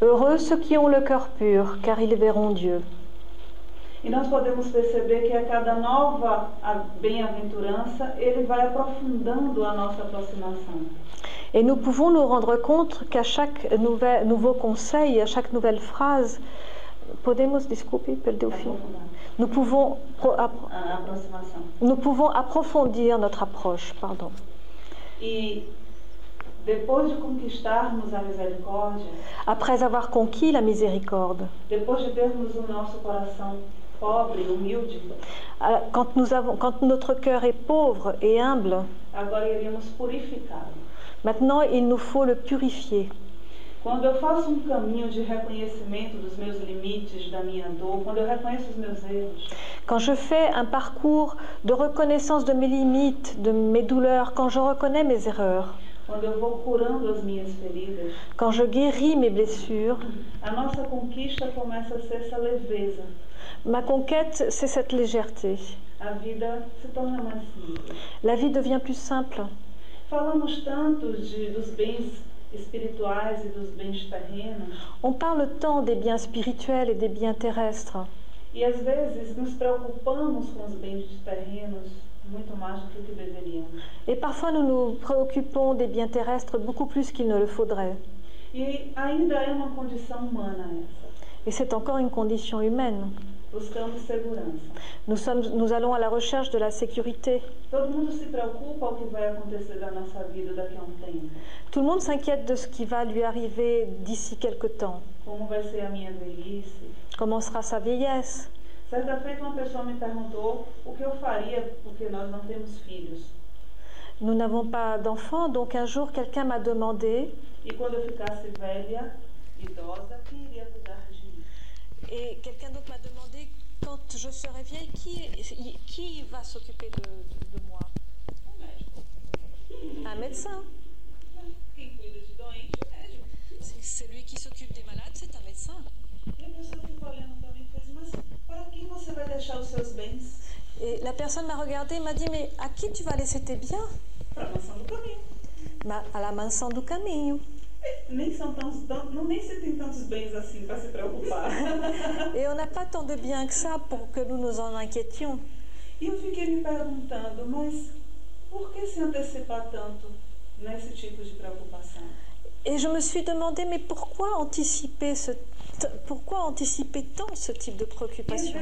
Heureux ceux qui ont le cœur pur, car ils verront Dieu. E nós podemos perceber que a cada nova a- bem-aventurança, ele vai aprofundando a nossa aproximação. Et nous pouvons nous rendre compte qu'à chaque nouvel, nouveau conseil, à chaque nouvelle phrase, podemos desculpe, nous pouvons, pro- appro- a aproximação. nous pouvons approfondir notre approche. Pardon. E depois de conquistarmos a misericórdia, Après avoir conquis la miséricorde, depois de termos o nosso coração pobre, humilde, quand, nous avons, quand notre cœur est pauvre et humble, agora iremos purificá-lo. maintenant il nous faut le purifier. Quando eu faço um caminho de reconhecimento dos meus limites, da minha dor, quando eu reconheço os meus erros, Quand je fais un parcours de reconnaissance de mes limites, de mes douleurs, quand je reconnais mes erreurs, quando eu vou curando as minhas feridas, quand je guéris mes blessures, a nossa conquista começa a ser essa leveza. ma conquête, c'est cette légèreté. A vida se torna mais simples. La vie devient plus simple. Falamos tanto de, dos bens On parle tant des biens spirituels et des biens terrestres. e às vezes nos preocupamos com os bens terrenos muito mais do que deveríamos. Et parfois nous nous préoccupons des biens terrestres beaucoup plus qu'il ne le faudrait. E ainda é uma condição humana essa. Et c'est encore une condition humaine. Nous, sommes, nous allons à la recherche de la sécurité. Um. Tout le monde s'inquiète de ce qui va lui arriver d'ici quelque temps. Comment sera sa vieillesse? Certa feita uma pessoa me perguntou o que eu faria porque nós não temos filhos. Nous n'avons pas d'enfants, donc un jour quelqu'un m'a demandé, E quando eu ficasse velha, idosa, quem iria cuidar de mim? et quelqu'un d'autre m'a demandé, quand je serai vieille, qui, qui va s'occuper de, moi? Un médecin. C'est celui qui s'occupe des malades, c'est un médecin. Et la personne m'a regardé et m'a dit, mais à qui tu vas laisser tes biens? À la mansão do caminho. Nem são tão, tão- não nem se tem tantos bens assim para se preocupar. Et on n'a pas tant de biens que ça pour que nous nous en inquiétions. E eu fiquei me perguntando, mas por que se antecipar tanto nesse tipo de preocupação? Et je me suis demandé, mais pourquoi anticiper, ce, pourquoi anticiper tant ce type de E préoccupation?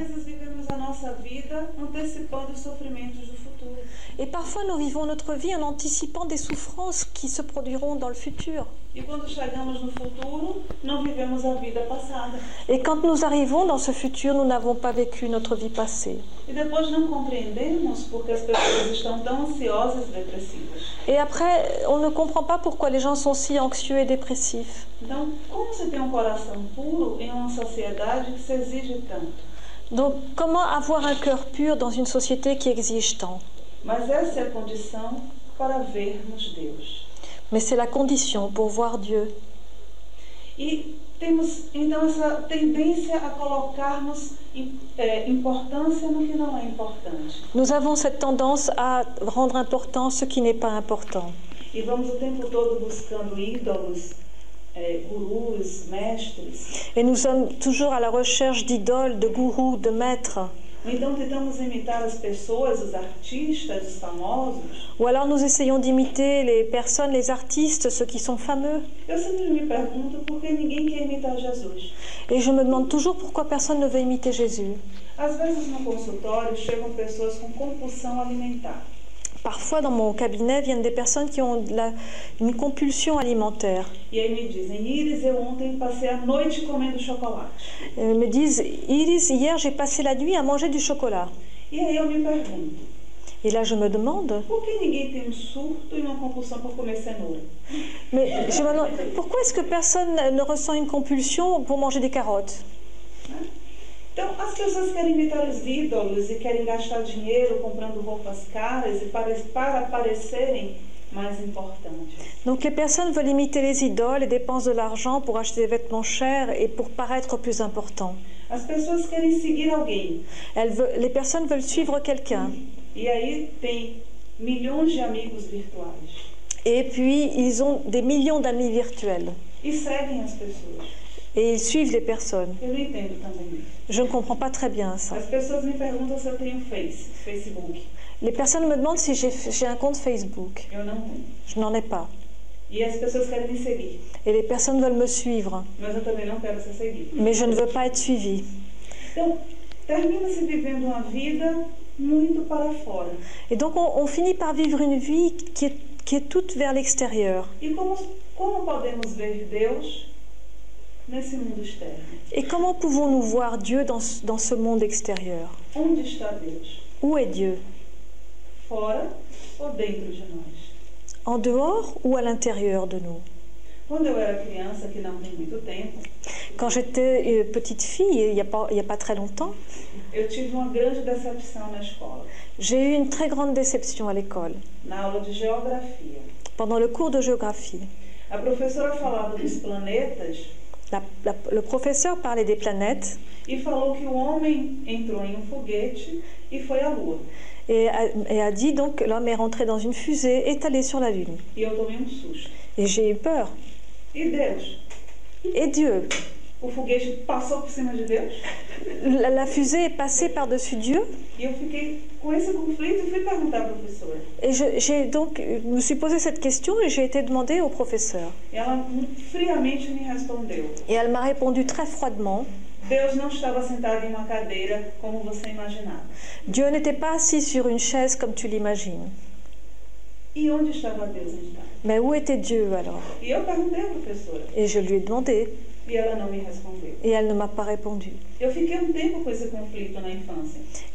Et parfois nous vivons notre vie en anticipant des souffrances qui se produiront dans le futur. E. Et quand nous arrivons dans ce futur, nous n'avons pas vécu notre vie passée. E e. Et après, on ne comprend pas pourquoi les gens sont si anxieux et dépressifs. Um? Donc comment avoir un cœur pur dans une société qui exige tant? Mas essa é a condição para vermos Deus. Mais c'est la condition pour voir Dieu. E temos então essa tendência a colocarmos eh, importância no que não é importante. Nous avons cette tendance à rendre important ce qui n'est pas important. E vamos o tempo todo buscando ídolos, eh, gurus, mestres. Et nous sommes toujours à la recherche d'idoles, de gourous, de maîtres. Ou então tentamos imitar as pessoas, os artistas, os famosos. Ou alors nous essayons d'imiter les personnes, les artistes, ceux qui sont fameux. Eu sempre me pergunto por que ninguém quer imitar Jesus. Et je me demande toujours pourquoi personne ne veut imiter Jésus. Às vezes no consultório chegam pessoas com compulsão alimentar. Parfois dans mon cabinet viennent des personnes qui ont la- une compulsion alimentaire. E aí me dizem, Iris, eu ontem passei a noite comendo chocolate. Elles me disent, Iris, hier j'ai passé la nuit à manger du chocolat. E aí eu me pergunto, Et là je me demande, um e mais je me demande, pourquoi est-ce que personne ne ressent une compulsion pour manger des carottes? Então, as pessoas querem imitar os ídolos e querem gastar dinheiro comprando roupas caras e para, para parecerem mais importantes. Donc les personnes veulent imiter les idoles et dépensent de l'argent pour acheter des vêtements chers et pour paraître plus importants. As pessoas querem seguir alguém. Elles veulent- les personnes veulent suivre quelqu'un. E aí tem milhões de amigos virtuais. Et puis ils ont des millions d'amis virtuels. E seguem as pessoas. Et ils suivent les personnes. Eu não entendo também isso. Je ne comprends pas très bien ça. As pessoas me perguntam se eu tenho Face, Facebook. Les personnes me demandent si j'ai un compte Facebook. Eu não tenho. Je n'en ai pas. E as pessoas querem me seguir. Et les personnes veulent me suivre. Mas eu também não quero ser seguida. Mais je ne veux pas être suivie. Então, termina-se vivendo uma vida muito para fora. Et donc on, on finit par vivre une vie qui est, qui est toute vers l'extérieur. E como, como podemos ver Deus? nesse mundo externo? Et comment pouvons-nous voir Dieu dans, ce- dans ce monde extérieur? Où est Dieu? En dehors ou à l'intérieur de nous? Quand j'étais euh, petite fille, il n'y a, a pas très longtemps, j'ai eu une très grande déception à l'école, pendant le cours de géographie. La- la- le professeur parlait des planètes e falou que o homem entrou em um foguete e foi à Lua. et a, et a dit donc que l'homme est rentré dans une fusée, est allé sur la Lune. E eu tomei um susto. Et j'ai eu peur. E Deus? Et Dieu? O foguete passou por cima de Deus? la, la fusée est passée par-dessus Dieu E eu fiquei com esse conflito e fui perguntar à professora. Et je, j'ai donc, je me suis posé cette question et j'ai été demander au professeur. E ela friamente me respondeu: Et elle m'a répondu très froidement. Deus não estava sentado em uma cadeira como você imaginava. Dieu n'était pas assis sur une chaise comme tu l'imagines. E onde estava Deus então? Mais où était Dieu alors? E eu perguntei à professora Et je lui ai demandé et elle ne m'a pas répondu.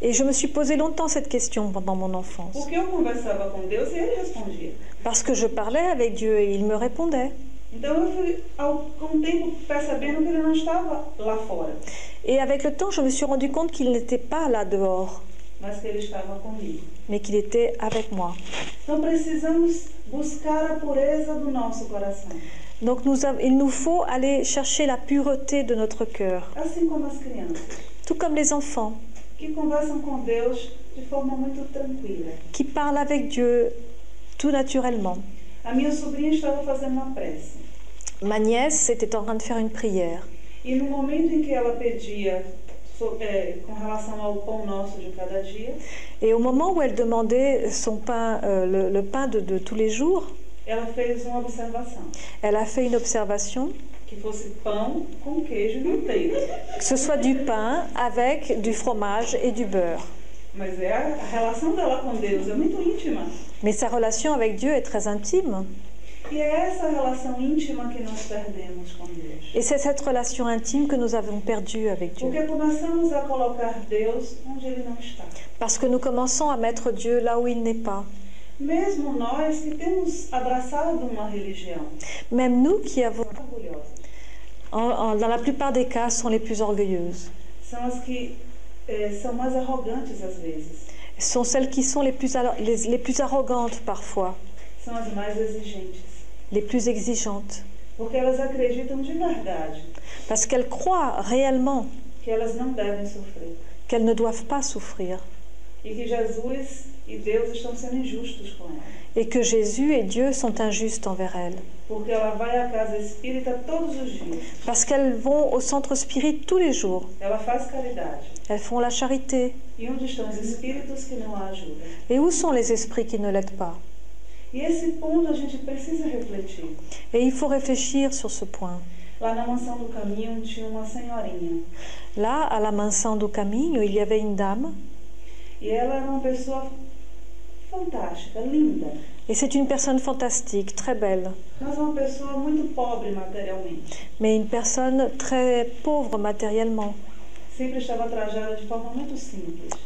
Et je me suis posé longtemps cette question pendant mon enfance. Parce que je parlais avec Dieu et il me répondait. Et avec le temps, je me suis rendu compte qu'il n'était pas là dehors, mas que ele estava comigo. mais qu'il était avec moi. Donc nous il nous faut aller chercher la pureté de notre cœur, assim como as crianças, tout comme les enfants que conversam com Deus de forma muito tranquila. qui parlent avec Dieu tout naturellement. A minha sobrinha estava fazendo uma prece. Ma nièce était en train de faire une prière. E no momento em que ela pedia so- é, com relação ao pão nosso de cada dia, Et au moment où elle demandait son pain, euh, le, le pain de, de tous les jours, ela fez uma observação: elle a fait une observation, que fosse pão com queijo e manteiga. que ce soit du pain avec du fromage et du beurre. Mas é a, a relação dela com Deus é muito íntima. Mais sa relation avec Dieu est très intime. E. Et c'est cette relation intime que nous avons perdue avec Dieu. Parce que nous commençons à mettre Dieu là où il n'est pas. Mesmo nós que temos abraçado uma religião Même nous qui avons, en- en- dans la plupart des cas, sont les plus orgueilleuses. são as que eh, são mais arrogantes às vezes, sont celles qui sont les plus, les, les plus arrogantes parfois, são as mais exigentes. les plus exigeantes. Porque elas acreditam de verdade Parce qu'elles croient réellement que elas não devem sofrer. qu'elles ne doivent pas souffrir. E que Jesus e. Et que Jésus et Dieu sont injustes envers dias. Parce qu'elles vont au centre spirit tous les jours. Elles font la charité. E? Et où sont les esprits qui ne l'aident pas? E. Et il faut réfléchir sur ce point. Là, à la Mansão do Caminho, il y avait une dame. Era uma pessoa. Et c'est une personne fantastique, très belle. Mais une personne très pauvre matériellement.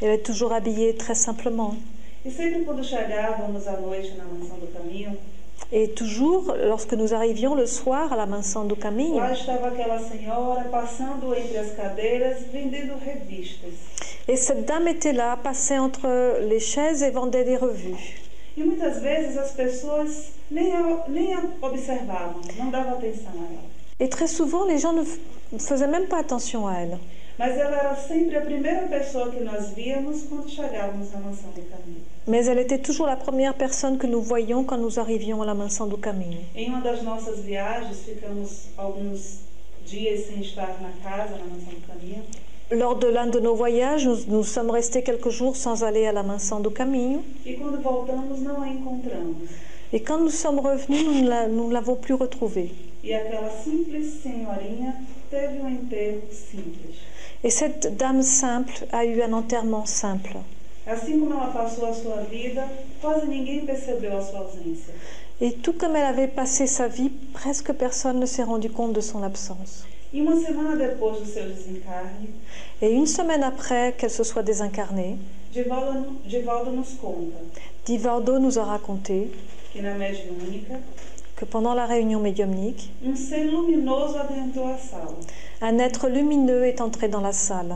Elle est toujours habillée très simplement. E Et toujours, lorsque nous arrivions le soir à la Mansão do Caminho, et cette dame était là, passait entre les chaises et vendait des revues. E muitas vezes as pessoas nem a, nem a observavam, não davam atenção a ela. Et très souvent, les gens ne faisaient même pas attention à elle. Mas ela era sempre a primeira pessoa que nós víamos quando chegávamos na mansão do caminho. Mais elle était toujours la première personne que nous voyions quand nous arrivions à la Mansão do Caminho. Em uma das nossas viagens, ficamos alguns dias sem estar na casa, na mansão do caminho. Lors de l'un de nos voyages, nous, nous sommes restés quelques jours sans aller à la Mansão do Caminho. E quando voltamos, não a encontramos. Et quand nous sommes revenus, nous ne l'avons plus retrouvée. E um. Et cette dame simple a eu un enterrement simple. Et tout comme elle avait passé sa vie, presque personne ne s'est rendu compte de son absence. Et une semaine après qu'elle se soit désincarnée, Divaldo, nous a raconté que pendant la réunion médiumnique, um un être lumineux est entré dans la salle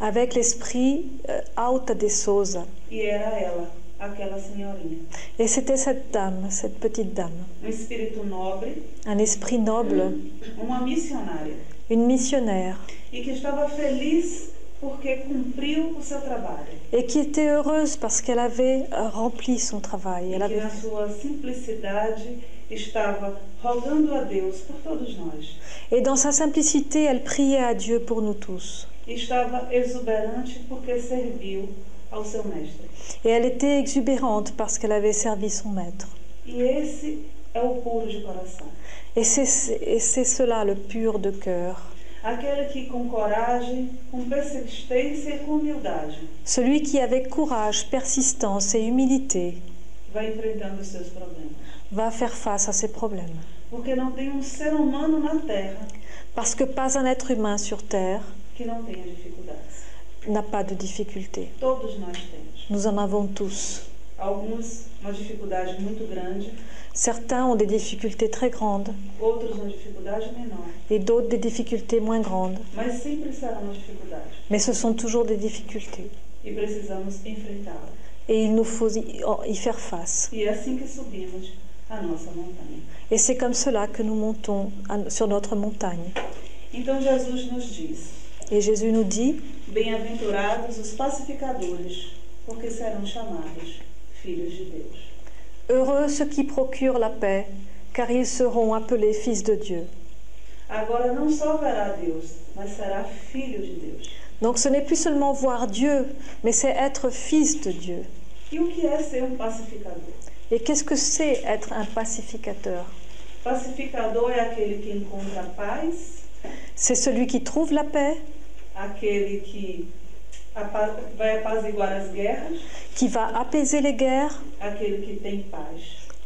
avec l'esprit euh, Alta de Souza. Aquela senhorinha. Et c'était cette dame, cette petite dame, Um espírito nobre, un esprit noble, uma missionária. une missionnaire, E que estava feliz porque cumpriu o seu trabalho. et qui était heureuse parce qu'elle avait euh, rempli son travail. E Elle avait na sua simplicidade estava rogando a Deus por todos nós. Et dans sa simplicité, elle priait à Dieu pour nous tous. E estava exuberante porque serviu. Et elle était exubérante parce qu'elle avait servi son maître. E. Et c'est cela le pur de cœur. E Celui qui avec courage, persistance et humilité va faire face à ses problèmes. Um Parce que pas un être humain sur Terre n'a pas de difficulté. Todos nós temos. Nous en avons tous. Alguns uma dificuldade muito grande, Certains ont des difficultés très grandes outros uma dificuldade menor. et d'autres des difficultés moins grandes. Mas sempre será uma dificuldade Mais ce sont toujours des difficultés. e precisamos. Et il nous faut y, y faire face. E é assim que subimos a nossa montanha. Et c'est comme cela que nous montons à- sur notre montagne. Então Jesus nos diz: Et Jésus nous dit, Bem-aventurados os pacificadores, porque serão chamados filhos de Deus. Heureux ceux qui procurent la paix, car ils seront appelés fils de Dieu. Agora não só verá Deus, mas será filho de Deus. Donc ce n'est plus seulement voir Dieu, mais c'est être fils de Dieu. E o que é ser um pacificador? Et qu'est-ce que c'est être un pacificateur? Pacificador é aquele que encontra paz, C'est celui qui trouve la paix, qui va apaiser les guerres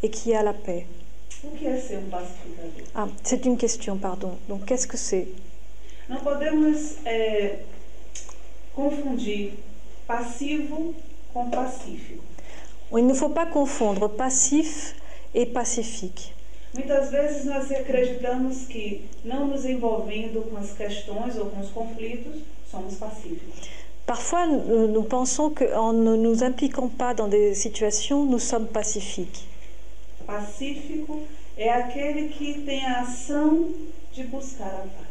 et qui a la paix. Um? Ah, c'est une question, pardon. Donc qu'est-ce que c'est? Não podemos é, confundir passivo com pacífico. Il ne faut pas confondre passif et pacifique. Muitas vezes nós acreditamos que, não nos envolvendo com as questões ou com os conflitos, somos pacíficos. Parfois, nous, pensons qu'en ne nous impliquant pas dans des situations, nous sommes pacifiques. Pacífico é aquele que tem a ação de buscar a paz.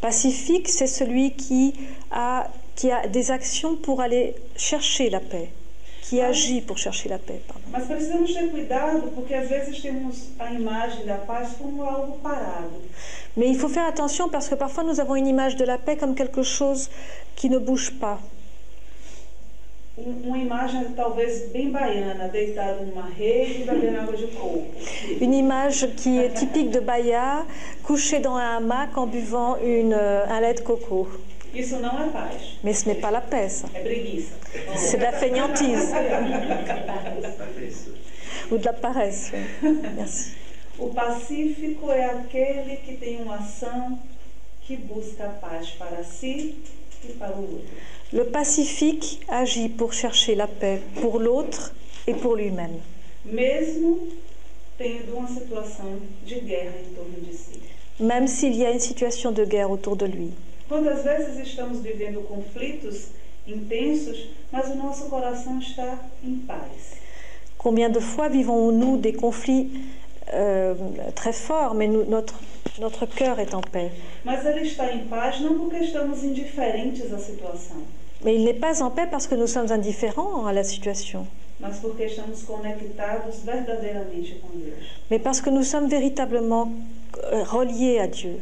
Pacifique, c'est celui qui a, qui a des actions pour aller chercher la paix, qui agit pour chercher la paix. pardon. Mas precisamos ter cuidado porque às vezes temos a imagem da paz como algo parado. Mais il faut faire attention parce que parfois nous avons une image de la paix comme quelque chose qui ne bouge pas. Um- Uma imagem talvez bem baiana, deitado numa rede e bebendo água de coco. Une image qui est typique de Bahia, couché dans un hamac en buvant une, euh, un lait de coco. Mais ce n'est pas la paix, ça. C'est de la feignantise ou de la paresse. oui. Merci. O pacífico é aquele que tem uma ação que busca a paz para si e para o outro. Le pacifique agit pour chercher la paix pour l'autre et pour lui-même, Mesmo tendo uma situação de guerra em torno de si. même s'il y a une situation de guerre autour de lui. Quantas vezes estamos vivendo conflitos intensos, mas o nosso coração está em paz? Combien de fois vivons-nous des conflits euh, très forts, mais nous- notre, notre cœur est en paix? Mas ele está em paz não porque estamos indiferentes à situação, Mais il n'est pas en paix parce que nous sommes indifférents à la situation, mas porque estamos conectados verdadeiramente com Deus. mais parce que nous sommes véritablement euh, reliés à Dieu.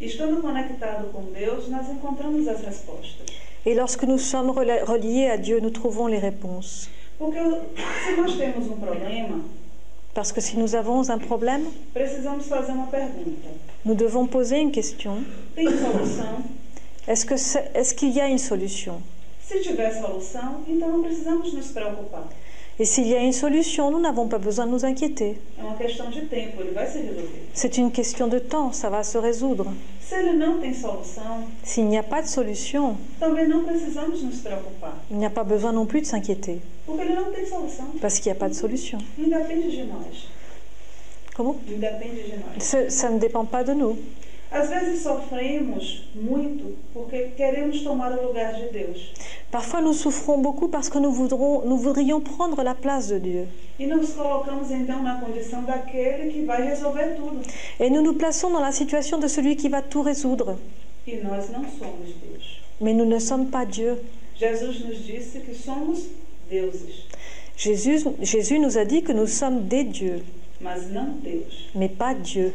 Estando conectado com Deus, nós encontramos as respostas. Et lorsque nous sommes reliés à Dieu, nous trouvons les réponses. Porque se nós temos um problema, Parce que si nous avons un problème, precisamos fazer uma pergunta. nous devons poser une question. Tem solução? Est-ce qu'il y a une solution? Se tiver solução, então não precisamos nos preocupar. Et s'il y a une solution, nous n'avons pas besoin de nous inquiéter. C'est une question de temps, ça va se résoudre. S'il n'y a pas de solution, il n'y a pas besoin non plus de s'inquiéter, parce qu'il n'y a pas de solution. Comment? Ça ne dépend pas de nous. Às vezes sofremos muito porque queremos tomar o lugar de Deus. Parfois, nous souffrons beaucoup parce que nous, voudrons, nous voudrions prendre la place de Dieu. E nos colocamos então na condição daquele que vai resolver tudo. Et nous nous plaçons dans la situation de celui qui va tout résoudre. E nós não somos Deus. Mais nous ne sommes pas Dieu. Jesus nos disse que somos deuses, Jésus, Jésus nous a dit que nous sommes des dieux, mas não Deus. mais pas Dieu.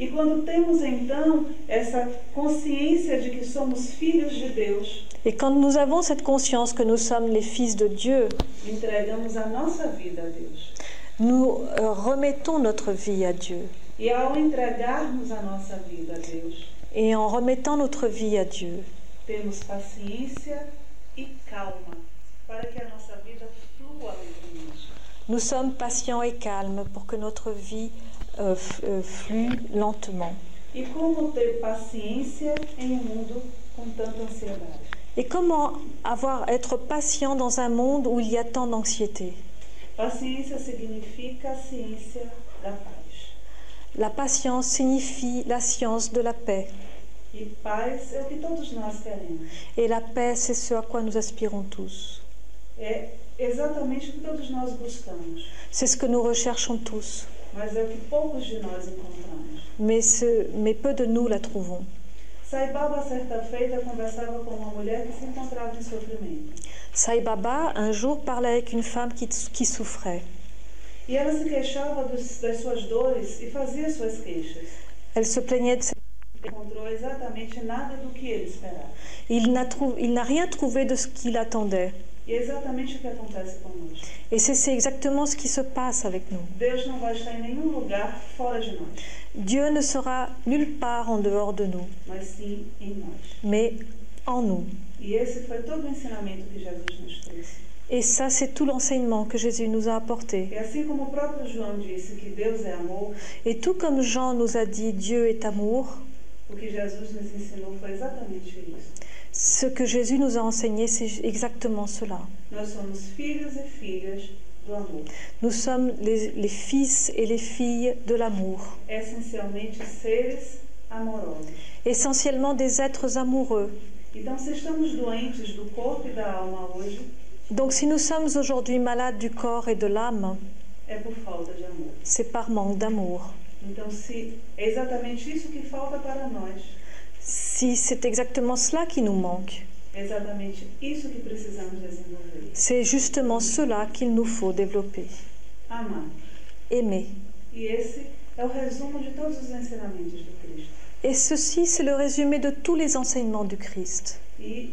E quando temos então essa consciência de que somos filhos de Deus, Et quand nous avons cette conscience que nous sommes les fils de Dieu, entregamos a nossa vida a Deus. nous euh, remettons notre vie à Dieu. E ao entregarmos a nossa vida a Deus, Et en remettant notre vie à Dieu, temos paciência e calma para que a nossa vida flua livremente. nous sommes patients et calmes pour que notre vie euh, euh, flue lentement. E um? Et comment avoir, être patient dans un monde où il y a tant d'anxiété? La patience signifie la science de la paix. E. Et la paix, c'est ce à quoi nous aspirons tous. C'est ce que nous recherchons tous. Mais, ce- mais peu de nous la trouvons. Sai Baba, certa feita, conversava com uma mulher que se encontrava em sofrimento. Sai Baba, un jour, parlait avec une femme qui, qui souffrait. E ela se queixava dos, das suas dores e fazia suas queixas. Elle se plaignait de ses... Il n'a rien trouvé de ce qu'il attendait. E é exatamente o que acontece conosco. Et c'est exactement ce qui se passe avec nous. Deus não vai estar em nenhum lugar fora de nós, Dieu ne sera nulle part en dehors de nous, mas sim em nós. mais en nous. E esse foi todo o ensinamento que Jesus nos trouxe. Et ça, c'est tout l'enseignement que Jésus nous a apporté. E assim como o próprio João disse que Deus é amor, Et tout comme Jean nous a dit Dieu est amour, o que Jesus nos ensinou foi exatamente isso. Ce que Jésus nous a enseigné, c'est exactement cela. E. Nous sommes les, les fils et les filles de l'amour, essentiellement des êtres amoureux. E Donc si nous sommes aujourd'hui malades du corps et de l'âme, c'est par manque d'amour. Então, se é exatamente isso que falta para nós, Si c'est exactement cela qui nous manque, c'est justement cela qu'il nous faut développer. Aimer. E. Et ceci, c'est le résumé de tous les enseignements du Christ. E?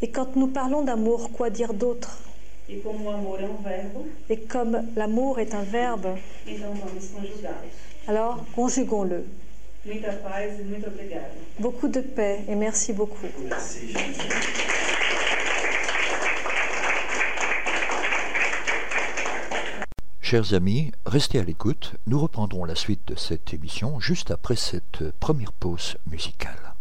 Et quand nous parlons d'amour, quoi dire d'autre? E um Et comme l'amour est un verbe. Alors conjuguons-le. Muita paz e. Beaucoup de paix et merci beaucoup. Merci. Chers amis, restez à l'écoute. Nous reprendrons la suite de cette émission juste après cette première pause musicale.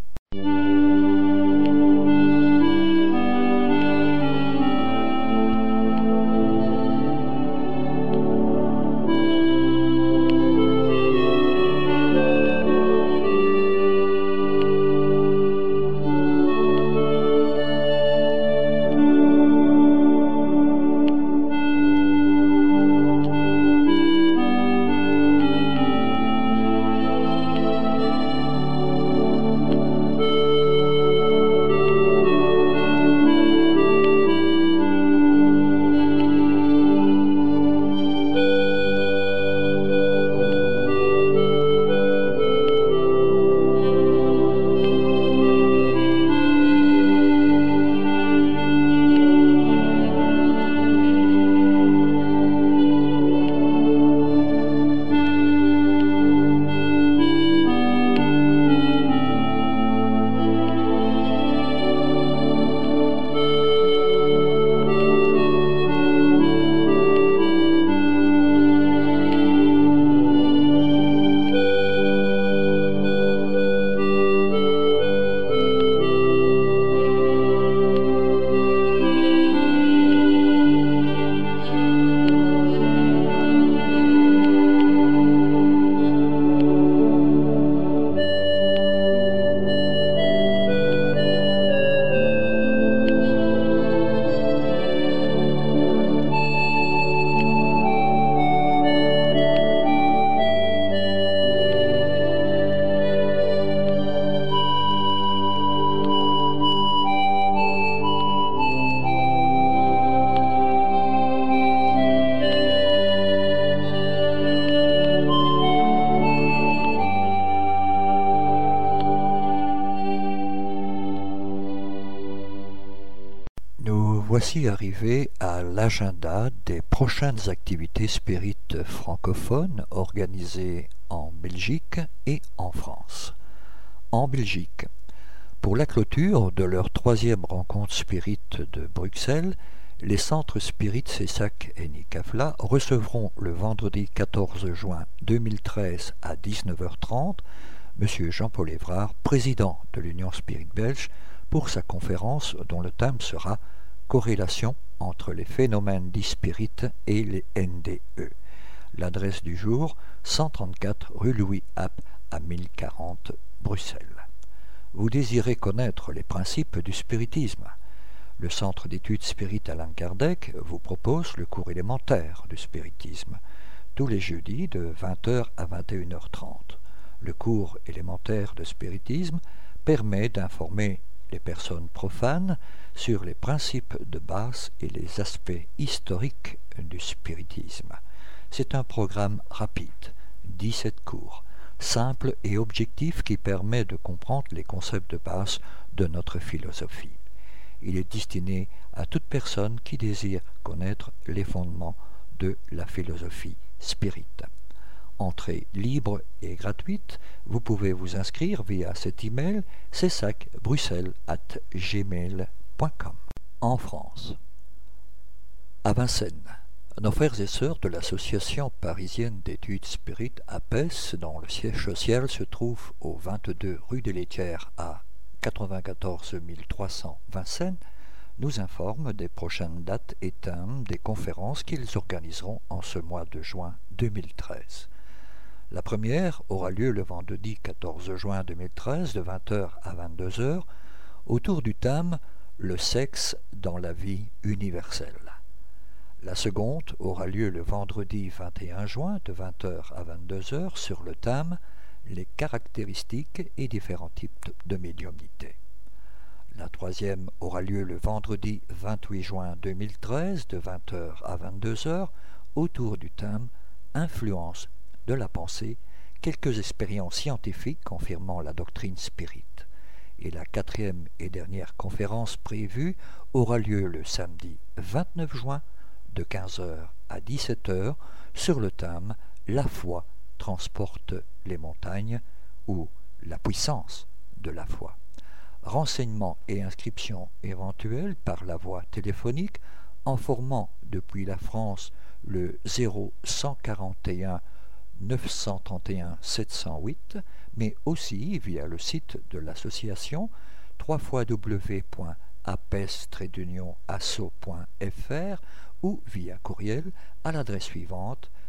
L'agenda des prochaines activités spirites francophones organisées en Belgique et en France. En Belgique, pour la clôture de leur troisième rencontre spirit de Bruxelles, les centres Spirit Cessac et Nicafla recevront le vendredi 14 juin 2013 à 19h30 M. Jean-Paul Évrard, président de l'Union Spirit Belge, pour sa conférence dont le thème sera Corrélation entre les phénomènes d'e-spirit et les NDE. L'adresse du jour 134 rue Louis App à 1040 Bruxelles. Vous désirez connaître les principes du spiritisme le Centre d'études Spirit Alain Kardec vous propose le cours élémentaire du spiritisme, tous les jeudis de 20h à 21h30. Le cours élémentaire de spiritisme permet d'informer les personnes profanes sur les principes de base et les aspects historiques du spiritisme. C'est un programme rapide, 17 cours, simple et objectif qui permet de comprendre les concepts de base de notre philosophie. Il est destiné à toute personne qui désire connaître les fondements de la philosophie spirit. Entrée libre et gratuite, vous pouvez vous inscrire via cet email gmail.com En France, à Vincennes, nos frères et sœurs de l'association parisienne d'études spirit APES, dont le siège social se trouve au 22 rue des Laitières à 94 300 Vincennes, nous informe des prochaines dates et thèmes des conférences qu'ils organiseront en ce mois de juin 2013. La première aura lieu le vendredi 14 juin 2013 de 20h à 22h autour du thème Le sexe dans la vie universelle. La seconde aura lieu le vendredi 21 juin de 20h à 22h sur le thème les caractéristiques et différents types de médiumnité. La troisième aura lieu le vendredi 28 juin 2013 de 20h à 22h autour du thème Influence de la pensée, quelques expériences scientifiques confirmant la doctrine spirit. Et la quatrième et dernière conférence prévue aura lieu le samedi 29 juin de 15h à 17h sur le thème La foi transporte les montagnes ou la puissance de la foi. Renseignements et inscriptions éventuelles par la voie téléphonique en formant depuis la France le 0141 931 708, mais aussi via le site de l'association www.apes-asso.fr ou via courriel à l'adresse suivante